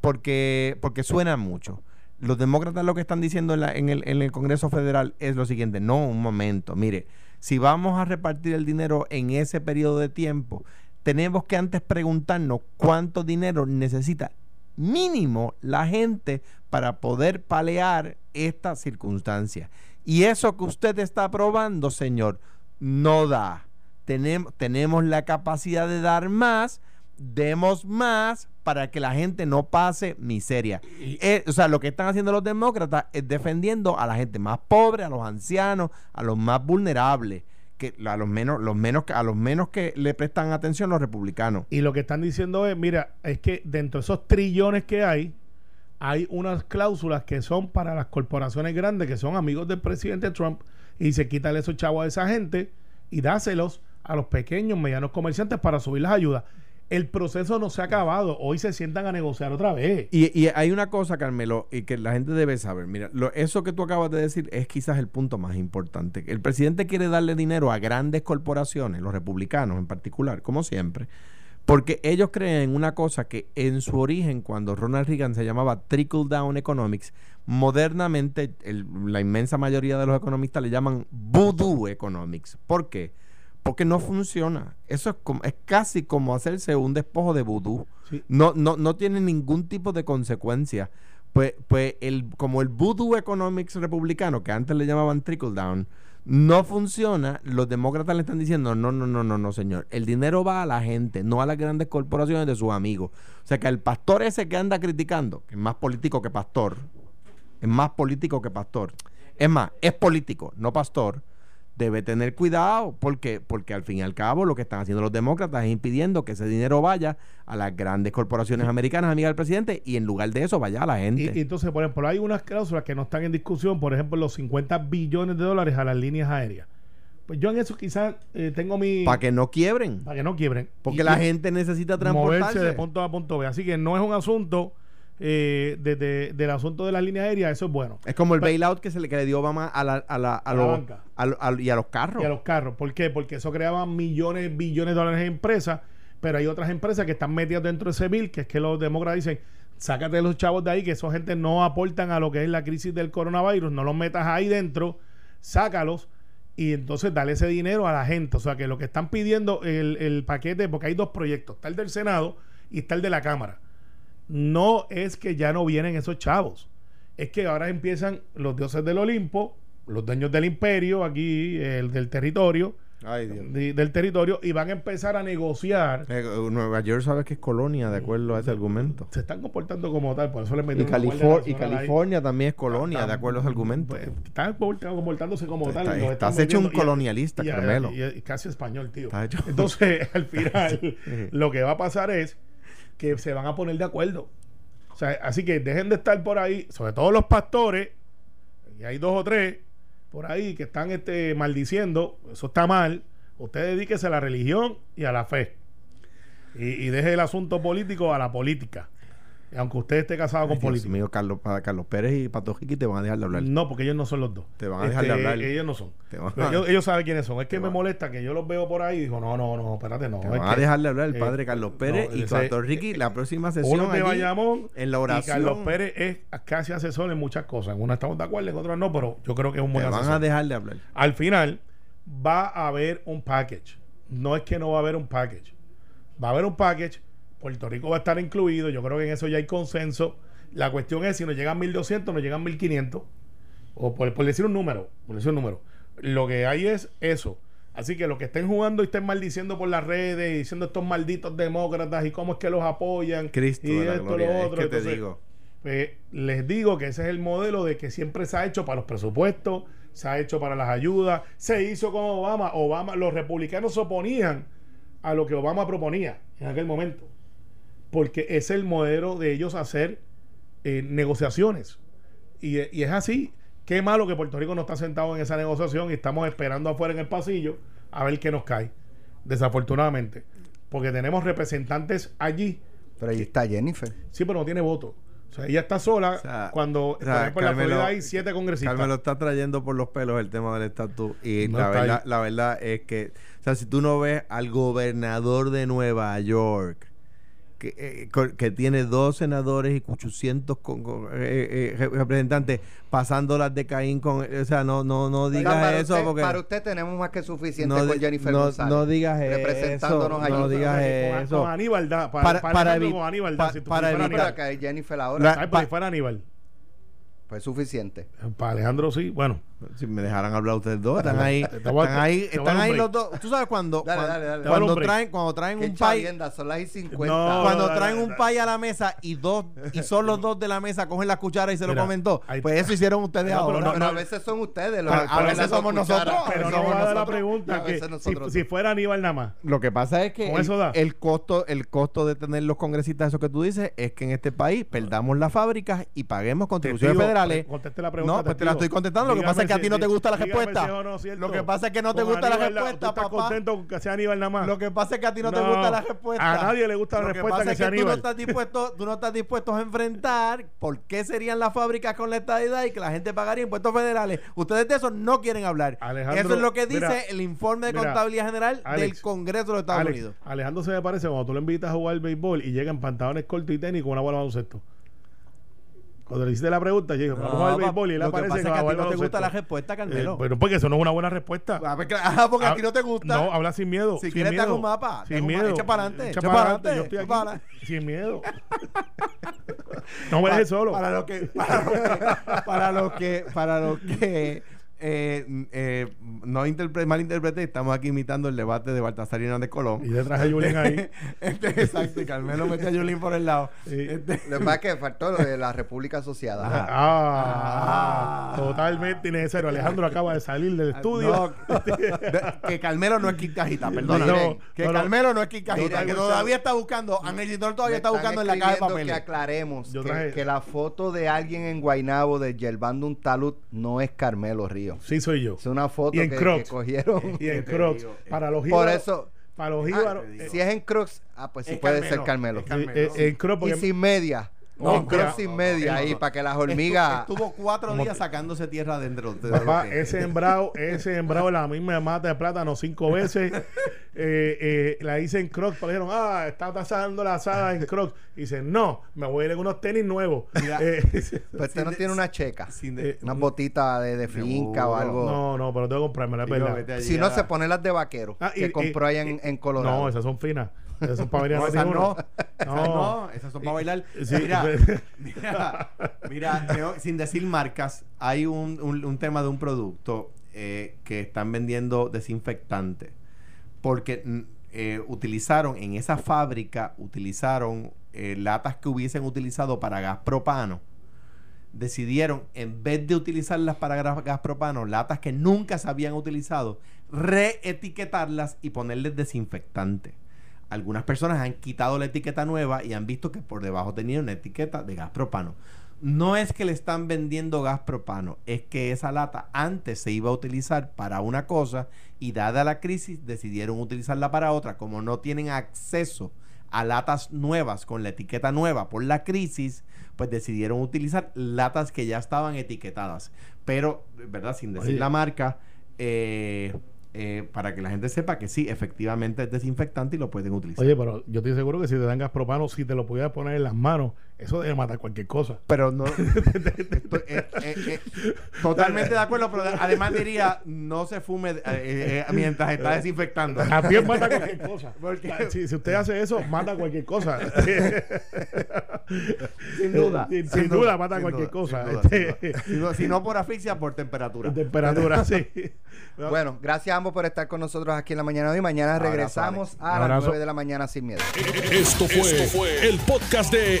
[SPEAKER 4] porque, porque suena mucho. Los demócratas lo que están diciendo en, el, en el Congreso Federal es lo siguiente, no, un momento, mire, si vamos a repartir el dinero en ese periodo de tiempo, tenemos que antes preguntarnos cuánto dinero necesita mínimo la gente para poder palear esta circunstancia. Y eso que usted está aprobando, señor, no da. Tenemos, tenemos la capacidad de dar más, demos más para que la gente no pase miseria. Eh, o sea, lo que están haciendo los demócratas es defendiendo a la gente más pobre, a los ancianos, a los más vulnerables que a los menos los menos a los menos que le prestan atención los republicanos.
[SPEAKER 3] Y lo que están diciendo es, mira, es que dentro de esos trillones que hay hay unas cláusulas que son para las corporaciones grandes que son amigos del presidente Trump y se quitan esos chavos a esa gente y dáselos a los pequeños, medianos comerciantes para subir las ayudas. El proceso no se ha acabado. Hoy se sientan a negociar otra vez.
[SPEAKER 4] Y, hay una cosa, Carmelo, y que la gente debe saber. Mira, lo- eso que tú acabas de decir es quizás el punto más importante. El presidente quiere darle dinero a grandes corporaciones, los republicanos en particular, como siempre, porque ellos creen en una cosa que en su origen, cuando Ronald Reagan se llamaba Trickle Down Economics, modernamente la inmensa mayoría de los economistas le llaman Voodoo Economics. ¿Por qué? Porque no funciona. Eso es, como, es casi como hacerse un despojo de vudú.
[SPEAKER 3] Sí.
[SPEAKER 4] No, no, no tiene ningún tipo de consecuencia. Pues, pues el, como el voodoo economics republicano, que antes le llamaban trickle down, no funciona, los demócratas le están diciendo, no, no, no, no, no, señor. El dinero va a la gente, no a las grandes corporaciones de sus amigos. O sea que el pastor ese que anda criticando, que es más político que pastor, es más político que pastor. Es más, es político, no pastor. Debe tener cuidado porque, porque al fin y al cabo lo que están haciendo los demócratas es impidiendo que ese dinero vaya a las grandes corporaciones americanas, amigas del presidente, y en lugar de eso vaya a la gente.
[SPEAKER 3] Y, y entonces, por ejemplo, hay unas cláusulas que no están en discusión, por ejemplo, los 50 billones de dólares a las líneas aéreas. Pues yo en eso quizás eh, tengo mi...
[SPEAKER 4] para que no quiebren.
[SPEAKER 3] para que no quiebren.
[SPEAKER 4] Porque
[SPEAKER 3] Y-
[SPEAKER 4] la gente necesita
[SPEAKER 3] moverse
[SPEAKER 4] transportarse.
[SPEAKER 3] de punto A a punto B. Así que no es un asunto eh, de- de- del asunto de las líneas aéreas, eso es bueno.
[SPEAKER 4] Es como el
[SPEAKER 3] Pero-
[SPEAKER 4] bailout que se le que le dio Obama a la, a la, a
[SPEAKER 3] A la
[SPEAKER 4] los-
[SPEAKER 3] banca.
[SPEAKER 4] a y a los carros.
[SPEAKER 3] Y a los carros. ¿Por qué? Porque eso creaba millones, billones de dólares en empresas, pero hay otras empresas que están metidas dentro de ese bill, que es que los demócratas dicen, sácate los chavos de ahí, que esa gente no aportan a lo que es la crisis del coronavirus, no los metas ahí dentro, sácalos y entonces dale ese dinero a la gente. O sea que lo que están pidiendo el, el paquete, porque hay dos proyectos, está el del Senado y está el de la Cámara. No es que ya no vienen esos chavos, es que ahora empiezan los dioses del Olimpo, los dueños del imperio, aquí, el del territorio,
[SPEAKER 4] Ay, Dios.
[SPEAKER 3] de- del territorio, y van a empezar a negociar.
[SPEAKER 4] Eh, Nueva York sabes que es colonia, de acuerdo a ese argumento.
[SPEAKER 3] Se están comportando como tal, por eso les
[SPEAKER 4] Y,
[SPEAKER 3] metieron una
[SPEAKER 4] Califor- y
[SPEAKER 3] ahí.
[SPEAKER 4] California también es colonia,
[SPEAKER 3] Están-
[SPEAKER 4] de acuerdo a ese argumento.
[SPEAKER 3] pues, están comportándose como
[SPEAKER 4] Está-
[SPEAKER 3] tal. y
[SPEAKER 4] estás hecho un
[SPEAKER 3] y-
[SPEAKER 4] colonialista,
[SPEAKER 3] y- y-
[SPEAKER 4] Carmelo.
[SPEAKER 3] y- y casi español, tío. Entonces, al final, lo que va a pasar es que se van a poner de acuerdo. O sea, así que dejen de estar por ahí, sobre todo los pastores, y hay dos o tres por ahí que están este, maldiciendo, eso está mal. Usted dedíquese a la religión y a la fe. Y, y deje el asunto político a la política. Y aunque usted esté casado con
[SPEAKER 4] Dios
[SPEAKER 3] políticos.
[SPEAKER 4] mío, Carlos, para Carlos Pérez y Pato Jiqui te van a dejar de hablar.
[SPEAKER 3] No, porque ellos no son los dos.
[SPEAKER 4] Te van a dejar de hablar.
[SPEAKER 3] Ellos no son.
[SPEAKER 4] Te van a-
[SPEAKER 3] ellos, ellos saben quiénes son. Es que
[SPEAKER 4] Te
[SPEAKER 3] me
[SPEAKER 4] van-
[SPEAKER 3] molesta que yo los veo por ahí y digo, no, no, no, espérate, no.
[SPEAKER 4] Te van a dejar de hablar el
[SPEAKER 3] eh,
[SPEAKER 4] padre Carlos Pérez
[SPEAKER 3] no,
[SPEAKER 4] y
[SPEAKER 3] ese-
[SPEAKER 4] Pato Ricky. La próxima sesión
[SPEAKER 3] Uno de Bayamón
[SPEAKER 4] en la
[SPEAKER 3] y
[SPEAKER 4] oración.
[SPEAKER 3] Carlos Pérez es casi asesor en muchas cosas. En unas estamos de acuerdo, en otras no, pero yo creo que es un
[SPEAKER 4] Te
[SPEAKER 3] buen
[SPEAKER 4] van
[SPEAKER 3] asesor.
[SPEAKER 4] a dejar de hablar.
[SPEAKER 3] Al final va a haber un package. No es que no va a haber un package. Va a haber un package. Puerto Rico va a estar incluido. Yo creo que en eso ya hay consenso. La cuestión es si nos llegan 1200, nos llegan 1500. O por, por decir un número. Por decir un número. Lo que hay es eso. Así que los que estén jugando y estén maldiciendo por las redes diciendo estos malditos demócratas y cómo es que los apoyan.
[SPEAKER 4] Cristo
[SPEAKER 3] y esto, lo
[SPEAKER 4] Es
[SPEAKER 3] otro.
[SPEAKER 4] que te
[SPEAKER 3] Entonces,
[SPEAKER 4] digo.
[SPEAKER 3] pues, les digo que ese es el modelo de que siempre se ha hecho para los presupuestos, se ha hecho para las ayudas, se hizo con Obama. Obama, los republicanos se oponían a lo que Obama proponía en aquel momento, porque es el modelo de ellos hacer eh, negociaciones. Y, y es así. Qué malo que Puerto Rico no está sentado en esa negociación y estamos esperando afuera en el pasillo a ver qué nos cae. Desafortunadamente. Porque tenemos representantes allí
[SPEAKER 2] Pero ahí está Jennifer.
[SPEAKER 3] Sí, pero no tiene voto. O sea, ella está sola
[SPEAKER 4] O sea,
[SPEAKER 3] cuando,
[SPEAKER 4] o sea,
[SPEAKER 3] por la Florida hay siete congresistas.
[SPEAKER 4] Carmelo está trayendo por los pelos el tema del estatus. Y
[SPEAKER 3] No
[SPEAKER 4] la, verdad,
[SPEAKER 3] ahí.
[SPEAKER 4] la verdad es que, o sea, si tú no ves al gobernador de Nueva York, que, eh, que tiene dos senadores y 800 con- con- eh, eh, re- representantes pasando las de Caín con. O sea, no, no, no digas
[SPEAKER 2] para
[SPEAKER 4] eso
[SPEAKER 2] usted,
[SPEAKER 4] porque.
[SPEAKER 2] Para usted tenemos más que suficiente
[SPEAKER 4] no,
[SPEAKER 2] con Jennifer
[SPEAKER 4] no,
[SPEAKER 2] González.
[SPEAKER 4] no digas eso.
[SPEAKER 2] representándonos allí.
[SPEAKER 4] No digas
[SPEAKER 3] Con-
[SPEAKER 4] eso.
[SPEAKER 3] Con Aníbal da. Para,
[SPEAKER 4] Para-
[SPEAKER 3] para,
[SPEAKER 4] para evi-.
[SPEAKER 3] Si
[SPEAKER 2] Jennifer ahora.
[SPEAKER 4] La-
[SPEAKER 3] Aníbal.
[SPEAKER 2] Pues suficiente.
[SPEAKER 3] Para Alejandro sí. Bueno.
[SPEAKER 4] Si me dejaran hablar ustedes dos, están ahí, están ahí, están ahí los dos. Tú sabes cuando,
[SPEAKER 2] Dale,
[SPEAKER 4] cuando,
[SPEAKER 2] dale, dale.
[SPEAKER 4] Traen, cuando traen
[SPEAKER 2] Qué
[SPEAKER 4] un pay,
[SPEAKER 2] chavienda, son las y 50.
[SPEAKER 3] No,
[SPEAKER 4] cuando traen un pay a la mesa y dos y son los dos de la mesa cogen la cuchara y se lo comentó, pues eso hicieron ustedes
[SPEAKER 3] No, pero
[SPEAKER 4] ahora.
[SPEAKER 3] no,
[SPEAKER 2] Pero a veces son ustedes los
[SPEAKER 4] A-
[SPEAKER 2] que
[SPEAKER 4] a
[SPEAKER 2] ponen
[SPEAKER 4] veces somos nosotros,
[SPEAKER 3] Pero
[SPEAKER 4] Eso
[SPEAKER 3] no va a dar la pregunta que
[SPEAKER 2] veces
[SPEAKER 3] si,
[SPEAKER 2] nosotros
[SPEAKER 3] si fuera Aníbal nada más.
[SPEAKER 4] Lo que pasa es que
[SPEAKER 3] Con
[SPEAKER 4] el,
[SPEAKER 3] eso da.
[SPEAKER 4] el costo el costo de tener los congresistas, eso que tú dices, es que en este país perdamos las fábricas y paguemos contribuciones
[SPEAKER 3] digo-
[SPEAKER 4] federales.
[SPEAKER 3] Conteste la pregunta.
[SPEAKER 4] No, pues te la estoy contestando. Lo que pasa es que a ti no te gusta la respuesta.
[SPEAKER 3] si no.
[SPEAKER 4] Lo que pasa es que no te gusta la
[SPEAKER 3] Aníbal,
[SPEAKER 4] respuesta,
[SPEAKER 3] ¿tú estás
[SPEAKER 4] papá.
[SPEAKER 3] contento con que sea Aníbal nada más?
[SPEAKER 4] Lo que pasa es que a ti no, te gusta la respuesta.
[SPEAKER 3] a nadie le gusta la
[SPEAKER 4] Lo
[SPEAKER 3] respuesta
[SPEAKER 4] que
[SPEAKER 3] que
[SPEAKER 4] pasa
[SPEAKER 3] sea
[SPEAKER 4] es que tú no
[SPEAKER 3] Aníbal.
[SPEAKER 4] estás dispuesto, tú no estás dispuesto a enfrentar por qué serían las fábricas con la estadidad y que la gente pagaría impuestos federales. Ustedes de eso no quieren hablar.
[SPEAKER 3] Alejandro,
[SPEAKER 4] eso es lo que dice
[SPEAKER 3] mira,
[SPEAKER 4] el informe de
[SPEAKER 3] mira,
[SPEAKER 4] contabilidad general
[SPEAKER 3] Alex,
[SPEAKER 4] del Congreso de los Estados
[SPEAKER 3] Alex,
[SPEAKER 4] Unidos.
[SPEAKER 3] Alejandro se me parece cuando tú lo invitas a jugar béisbol y llega en pantalones cortos y tenis con una bola de baloncesto. Cuando le hiciste la pregunta, yo dije, vamos a jugar
[SPEAKER 4] No,
[SPEAKER 3] béisbol y él
[SPEAKER 4] lo que
[SPEAKER 3] aparece
[SPEAKER 4] pasa es que a ti no te gusta la respuesta, Carmelo.
[SPEAKER 3] Eh, pero porque eso no es una buena respuesta.
[SPEAKER 4] Ah, porque- Ajá, porque a ti no te gusta.
[SPEAKER 3] No, habla sin miedo.
[SPEAKER 4] Si
[SPEAKER 3] sin
[SPEAKER 4] quieres te
[SPEAKER 3] miedo.
[SPEAKER 4] hago un mapa, te
[SPEAKER 3] Sin miedo.
[SPEAKER 4] Echa para adelante,
[SPEAKER 3] Echa para adelante. Yo estoy aquí.
[SPEAKER 4] para
[SPEAKER 3] Sin miedo. no me dejes solo.
[SPEAKER 4] Para lo que, para lo que, para lo que, para lo que eh, eh, no interpre- malinterprete, estamos aquí imitando el debate de Baltasar y Hernández Colón.
[SPEAKER 3] Y detrás de Julián ahí.
[SPEAKER 4] Este, exacto, y Carmelo mete a Yulín por el lado.
[SPEAKER 3] Sí.
[SPEAKER 4] Este,
[SPEAKER 2] Lo que pasa es que faltó lo de la República Asociada.
[SPEAKER 3] Ah,
[SPEAKER 4] Ah.
[SPEAKER 3] totalmente innecesario. Alejandro acaba de salir del estudio.
[SPEAKER 4] no, de- que Carmelo no es Kikajita, perdona.
[SPEAKER 2] No,
[SPEAKER 4] que
[SPEAKER 3] no.
[SPEAKER 4] Carmelo no es
[SPEAKER 2] Miren,
[SPEAKER 4] que todavía está buscando, Ángel todavía está buscando en la caja de papeles.
[SPEAKER 2] que aclaremos que, la foto de alguien en Guaynabo de yerbando un talud no es Carmelo Río.
[SPEAKER 3] Sí, soy yo.
[SPEAKER 2] Es una foto
[SPEAKER 3] Y en
[SPEAKER 2] que,
[SPEAKER 3] Crocs.
[SPEAKER 2] que cogieron.
[SPEAKER 3] Y en Crocs.
[SPEAKER 4] digo?
[SPEAKER 3] Para los
[SPEAKER 2] Por
[SPEAKER 3] íbaros.
[SPEAKER 2] eso,
[SPEAKER 3] Para los
[SPEAKER 2] ah,
[SPEAKER 4] digo.
[SPEAKER 3] eh,
[SPEAKER 2] si es en Crocs, ah, pues sí puede
[SPEAKER 4] Carmelo,
[SPEAKER 2] ser Carmelo.
[SPEAKER 3] eh, eh, en Crocs
[SPEAKER 2] Y sin media.
[SPEAKER 3] No,
[SPEAKER 2] en Crocs
[SPEAKER 3] mira,
[SPEAKER 2] sin
[SPEAKER 3] no,
[SPEAKER 2] media ahí para que las hormigas.
[SPEAKER 4] Estuvo, cuatro días sacándose tierra dentro. de- de
[SPEAKER 3] Papá, ese sembrado, ese sembrado la misma mata de plátano cinco veces. eh, eh, la hice en Crocs, pero dijeron, ah, está tasando la asada en Crocs. Y dice, no, me voy a ir en unos tenis nuevos. Eh,
[SPEAKER 2] Pero usted no
[SPEAKER 4] de-
[SPEAKER 2] tiene una checa.
[SPEAKER 4] sin de-
[SPEAKER 3] eh,
[SPEAKER 2] Una botita de, de finca o algo.
[SPEAKER 3] no, no, pero tengo que comprármela, es
[SPEAKER 4] Digo,
[SPEAKER 3] verdad.
[SPEAKER 2] Si no,
[SPEAKER 4] la-
[SPEAKER 2] se pone las de vaquero
[SPEAKER 3] Ah, y-
[SPEAKER 2] que compró allá en, en Colorado.
[SPEAKER 3] No, esas son finas. Esas para a
[SPEAKER 4] No, esas no. Esas no, esas son para bailar.
[SPEAKER 3] Sí,
[SPEAKER 4] mira,
[SPEAKER 3] pues.
[SPEAKER 4] mira, mira, sin decir marcas, hay un, un- un tema de un producto eh, que están vendiendo desinfectante. Porque eh, utilizaron en esa fábrica, utilizaron eh, latas que hubiesen utilizado para gas propano. Decidieron, en vez de utilizarlas para gas, gas propano, latas que nunca se habían utilizado, reetiquetarlas y ponerles desinfectante. Algunas personas han quitado la etiqueta nueva y han visto que por debajo tenía una etiqueta de gas propano. No es que le están vendiendo gas propano, es que esa lata antes se iba a utilizar para una cosa y dada la crisis decidieron utilizarla para otra. Como no tienen acceso a latas nuevas con la etiqueta nueva por la crisis, pues decidieron utilizar latas que ya estaban etiquetadas. Pero, ¿verdad? Sin decir
[SPEAKER 3] Oye.
[SPEAKER 4] la marca, eh, eh, para que la gente sepa que sí, efectivamente es desinfectante y lo pueden utilizar.
[SPEAKER 3] Oye, pero yo estoy seguro que si te dan gas propano, si te lo pudieras poner en las manos, eso debe matar cualquier cosa.
[SPEAKER 4] pero no estoy- eh, eh, eh, totalmente de acuerdo pero además diría no se fume eh, eh, eh, mientras está desinfectando
[SPEAKER 3] También mata cualquier cosa.
[SPEAKER 4] Porque-
[SPEAKER 3] Si, si usted hace eso, mata cualquier cosa.
[SPEAKER 4] sin duda
[SPEAKER 3] Sin, sin duda, mata
[SPEAKER 4] sin
[SPEAKER 3] cualquier
[SPEAKER 4] duda,
[SPEAKER 3] cosa.
[SPEAKER 4] sin duda,
[SPEAKER 3] Este,
[SPEAKER 4] sin duda. Si no- por asfixia por temperatura
[SPEAKER 3] temperatura, sí.
[SPEAKER 2] Bueno, gracias a ambos por estar con nosotros aquí en la mañana de hoy. Mañana regresamos a las
[SPEAKER 3] Abrazo.
[SPEAKER 2] 9 de la mañana sin miedo.
[SPEAKER 1] Esto fue, el podcast de